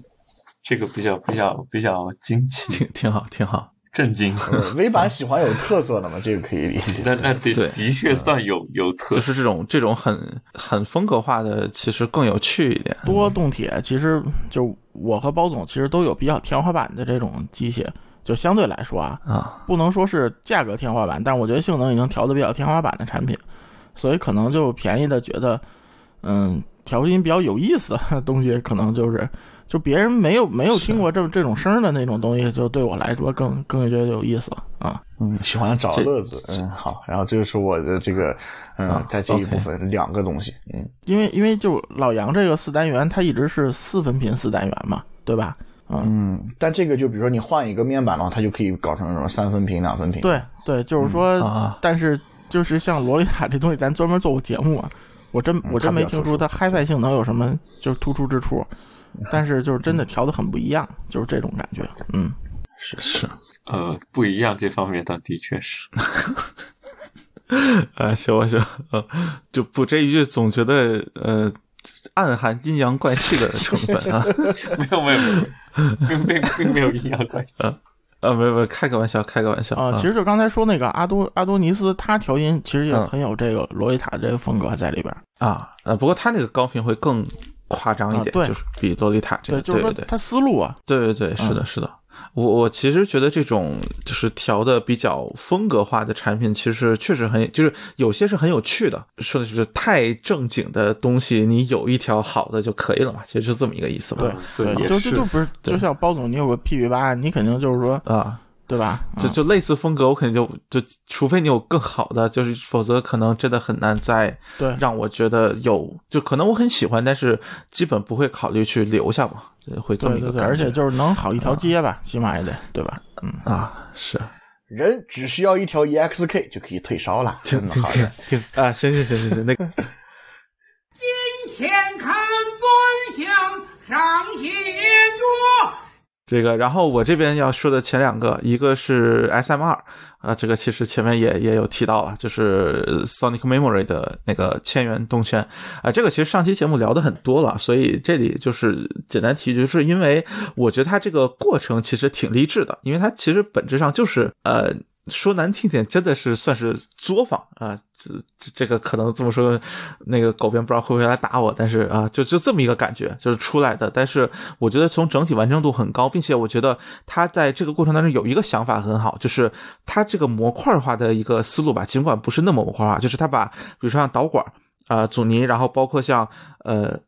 这个比较比较比较惊奇 (laughs) 挺挺好，挺好。震惊，呃微版喜欢有特色的嘛，这个可以理解。那那的 (laughs) 对的确算有有特就是这，种这种很很风格化的，其实更有趣一点。多动铁其实就我和包总其实都有比较天花板的这种机械，就相对来说啊，啊，不能说是价格天花板，但我觉得性能已经调的比较天花板的产品，所以可能就便宜的觉得，嗯，调音比较有意思的东西，可能就是就别人没有没有听过这这种声儿的那种东西，就对我来说更更觉得有意思啊。嗯，喜欢找乐子，嗯，好，然后这就是我的这个，嗯，啊在这一部分两个东西，嗯，因为因为就老杨这个四单元，它一直是四分频四单元嘛，对吧？嗯，嗯，但这个就比如说你换一个面板的话，它就可以搞成什么三分屏、两分屏。，对对，就是说，啊但是就是像洛丽塔这东西，咱专门做过节目啊，我真我真没听出它 HiFi 性能有什么就是突出之处，但是就是真的调的很不一样，就是这种感觉。嗯，是是，呃，不一样这方面倒的确是，(laughs) 啊，行吧行，呃，就补这一句，总觉得呃暗含阴阳怪气的成分啊。(laughs) 没有没有没有，并并并没有阴阳怪气。(laughs) 啊，没有没有，开个玩笑，开个玩笑啊，其实就刚才说那个阿多阿多尼斯，他调音其实也嗯很有这个罗丽塔这个风格在里边。啊，呃，不过他那个高频会更夸张一点，啊对就是比洛丽塔这对，个，就是说对对他思路啊，对对对，是的，是的。我我其实觉得这种就是调的比较风格化的产品，其实确实很就是有些是很有趣的。说的就是太正经的东西，你有一条好的就可以了嘛，其实就这么一个意思嘛。对就是就不是就像包总，你有个 P P 八，你肯定就是说，啊，对吧？就就类似风格，我肯定就就，除非你有更好的，就是否则可能真的很难再对让我觉得有，就可能我很喜欢，但是基本不会考虑去留下嘛，会这么对对对，一个感觉。而且就是能好一条街吧，起码也得对吧？嗯，啊，是人只需要一条 EXK 就可以退烧了。挺好的。挺啊，行行行行行，那个 (laughs) 金钱看端详，上写着。这个，然后我这边要说的前两个，一个是 S M 二啊，这个其实前面也也有提到了，就是 Sonic Memory 的那个千元动圈啊，这个其实上期节目聊的很多了，所以这里就是简单提，就是因为我觉得它这个过程其实挺励志的，因为它其实本质上就是呃。说难听点，真的是算是作坊啊！这这个可能这么说，那个狗编不知道会不会来打我，但是啊，就就这么一个感觉，就是出来的。但是我觉得从整体完成度很高，并且我觉得他在这个过程当中有一个想法很好，就是他这个模块化的一个思路吧，尽管不是那么模块化，就是他把比如说像导管啊、阻尼，然后包括像呃。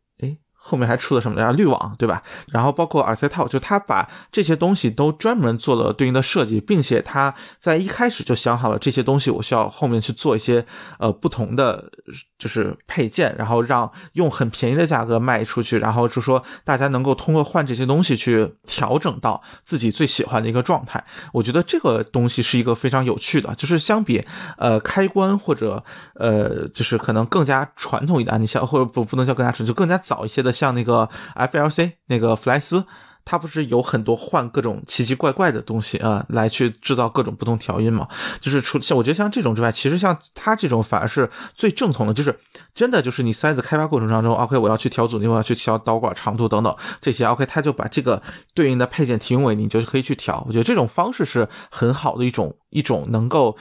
后面还出了什么呀？滤网，对吧？然后包括耳塞套，就他把这些东西都专门做了对应的设计，并且他在一开始就想好了这些东西，我需要后面去做一些呃不同的就是配件，然后让用很便宜的价格卖出去，然后就说大家能够通过换这些东西去调整到自己最喜欢的一个状态。我觉得这个东西是一个非常有趣的，就是相比呃开关或者呃就是可能更加传统一点，你像或者不不能叫更加传，就更加早一些的，像那个 FLC 那个弗莱斯。它不是有很多换各种奇奇怪怪的东西啊，来去制造各种不同调音嘛？就是除像我觉得像这种之外，其实像它这种反而是最正统的，就是真的就是你塞子开发过程当中，OK，我要去调阻尼，我要去调导管长度等等这些，OK，它就把这个对应的配件提供给你，你就可以去调。我觉得这种方式是很好的一种一种能够，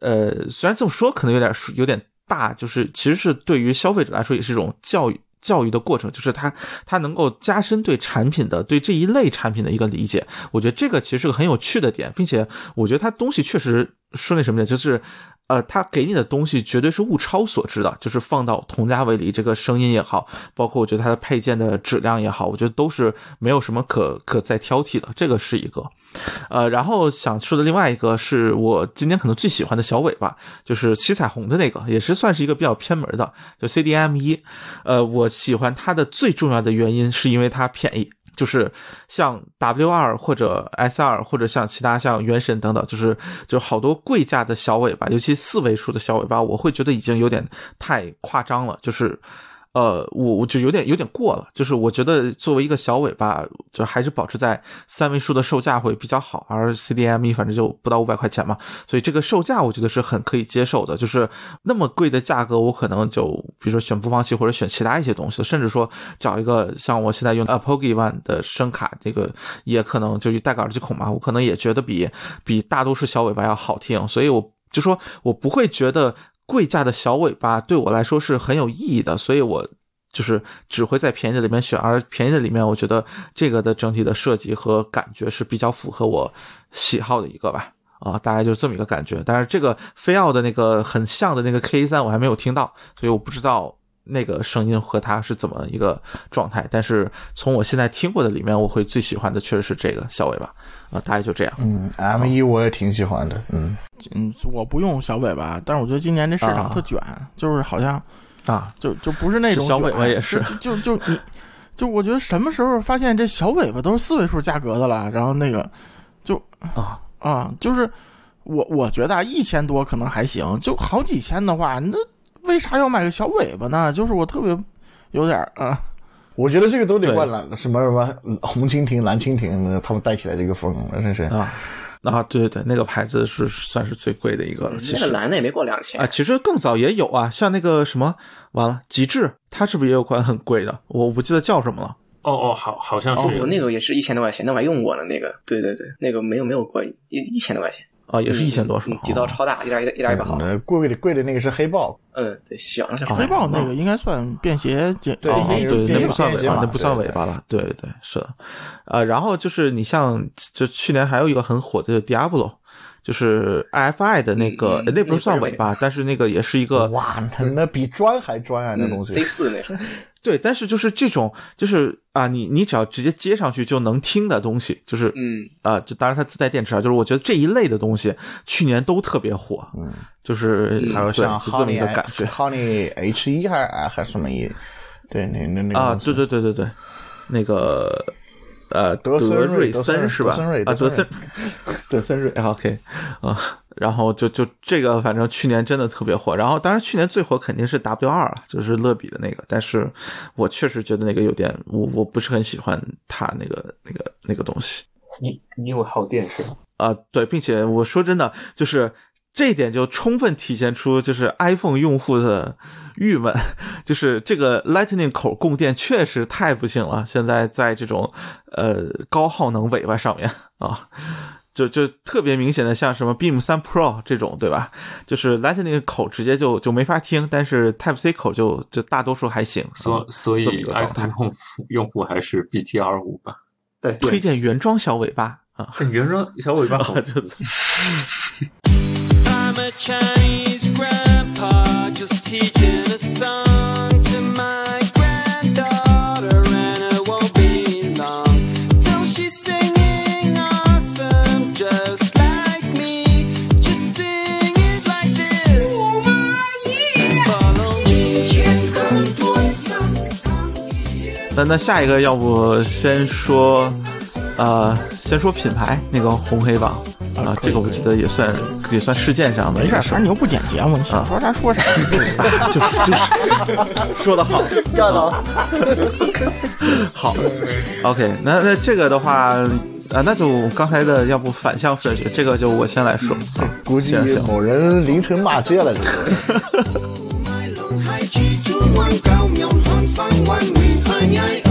呃，虽然这么说可能有点有点大，就是其实是对于消费者来说也是一种教育。教育的过程，就是它它能够加深对产品的对这一类产品的一个理解。我觉得这个其实是个很有趣的点，并且我觉得它东西确实说那什么呢，就是。呃，它给你的东西绝对是物超所值的，就是放到同价位里，这个声音也好，包括我觉得它的配件的质量也好，我觉得都是没有什么可可再挑剔的，这个是一个。呃，然后想说的另外一个是我今年可能最喜欢的小尾巴，就是七彩虹的那个，也是算是一个比较偏门的，就 CDM 一。呃，我喜欢它的最重要的原因是因为它便宜。就是像 W 二或者 S 二或者像其他像原神等等，就是就好多贵价的小尾巴，尤其四位数的小尾巴，我会觉得已经有点太夸张了，就是。呃，我我就有点有点过了，就是我觉得作为一个小尾巴，就还是保持在三位数的售价会比较好，而 CDME 反正就不到五百块钱嘛，所以这个售价我觉得是很可以接受的。就是那么贵的价格，我可能就比如说选播放器或者选其他一些东西，甚至说找一个像我现在用的 Apogee One 的声卡，这个也可能就带个耳机孔嘛，我可能也觉得比比大多数小尾巴要好听，所以我就说我不会觉得。贵价的小尾巴对我来说是很有意义的，所以我就是只会在便宜的里面选，而便宜的里面，我觉得这个的整体的设计和感觉是比较符合我喜好的一个吧。啊，大概就是这么一个感觉。但是这个菲奥的那个很像的那个 K 三我还没有听到，所以我不知道那个声音和它是怎么一个状态。但是从我现在听过的里面，我会最喜欢的确实是这个小尾巴。啊，大概就这样。嗯，M 一我也挺喜欢的。嗯嗯，我不用小尾巴，但是我觉得今年这市场特卷，就是好像啊，就就不是那种小尾巴也是，就就就你，就我觉得什么时候发现这小尾巴都是四位数价格的了，然后那个就啊啊，就是我我觉得啊，一千多可能还行，就好几千的话，那为啥要买个小尾巴呢？就是我特别有点啊。我觉得这个都得怪蓝什么什么红蜻蜓、蓝蜻蜓，他们带起来这个风，真是啊啊！对对对，那个牌子是算是最贵的一个了。其实那个蓝的也没过两千啊。其实更早也有啊，像那个什么，完了极致，它是不是也有款很贵的？我不记得叫什么了。哦哦，好，好像是哦，那个也是一千多块钱，那我还用过了。那个，对对对，那个没有没有过一一千多块钱啊，也是一千多是吧？底噪超大，一点一点一百毫。嗯贵的贵的那个是黑豹，嗯，对，小的黑豹那个应该算便携剪，对对，那不算尾巴，那不算尾巴了。对对是的，呃，然后就是你像，就去年还有一个很火的 Diablo。就是 IFI 的那个，嗯那不是算尾巴，但是那个也是一个哇，那那比砖还砖啊，那东西。C 四那是，对，但是就是这种，就是啊，你你只要直接接上去就能听的东西，就是嗯，啊，就当然它自带电池啊，就是我觉得这一类的东西去年都特别火，嗯，就是还有像这么一 Honey 个感觉 Honey H 一还还是什么一，对，那那那个啊，对对对对对，那个呃德森瑞森瑞森是吧？德森瑞啊，德德森森德森瑞 (laughs) 啊，OK 啊，(laughs) 然后就就这个反正去年真的特别火，然后当然去年最火肯定是 W 二啊，就是乐比的那个，但是我确实觉得那个有点我我不是很喜欢它那个那个那个东西。你你有耗电是吧？啊、对，并且我说真的，就是这一点就充分体现出就是 iPhone 用户的郁闷，就是这个 Lightning 口供电确实太不幸了。现在在这种呃高耗能尾巴上面啊。就就特别明显的，像什么 Beam 三 Pro 这种，对吧？就是 Lightning 口直接就就没法听，但是 Type C 口就就大多数还行。所所以 iPhone 用户用户还是 BTR 五吧。对推荐原装小尾巴啊，但原装小尾巴好 (laughs) 就 I'm a Chinese grandpa just teaching a song 那那下一个，要不先说，呃，先说品牌那个红黑榜啊，这个我记得也算也算事件上的没事反正你又不剪节目，你想说啥说啥。(laughs) 就是就是说 (laughs) 的好，要到好，OK，那那这个的话，啊，那就刚才的要不反向顺序，这个就我先来说，啊估计某人凌晨骂街了，这个。someone we anyai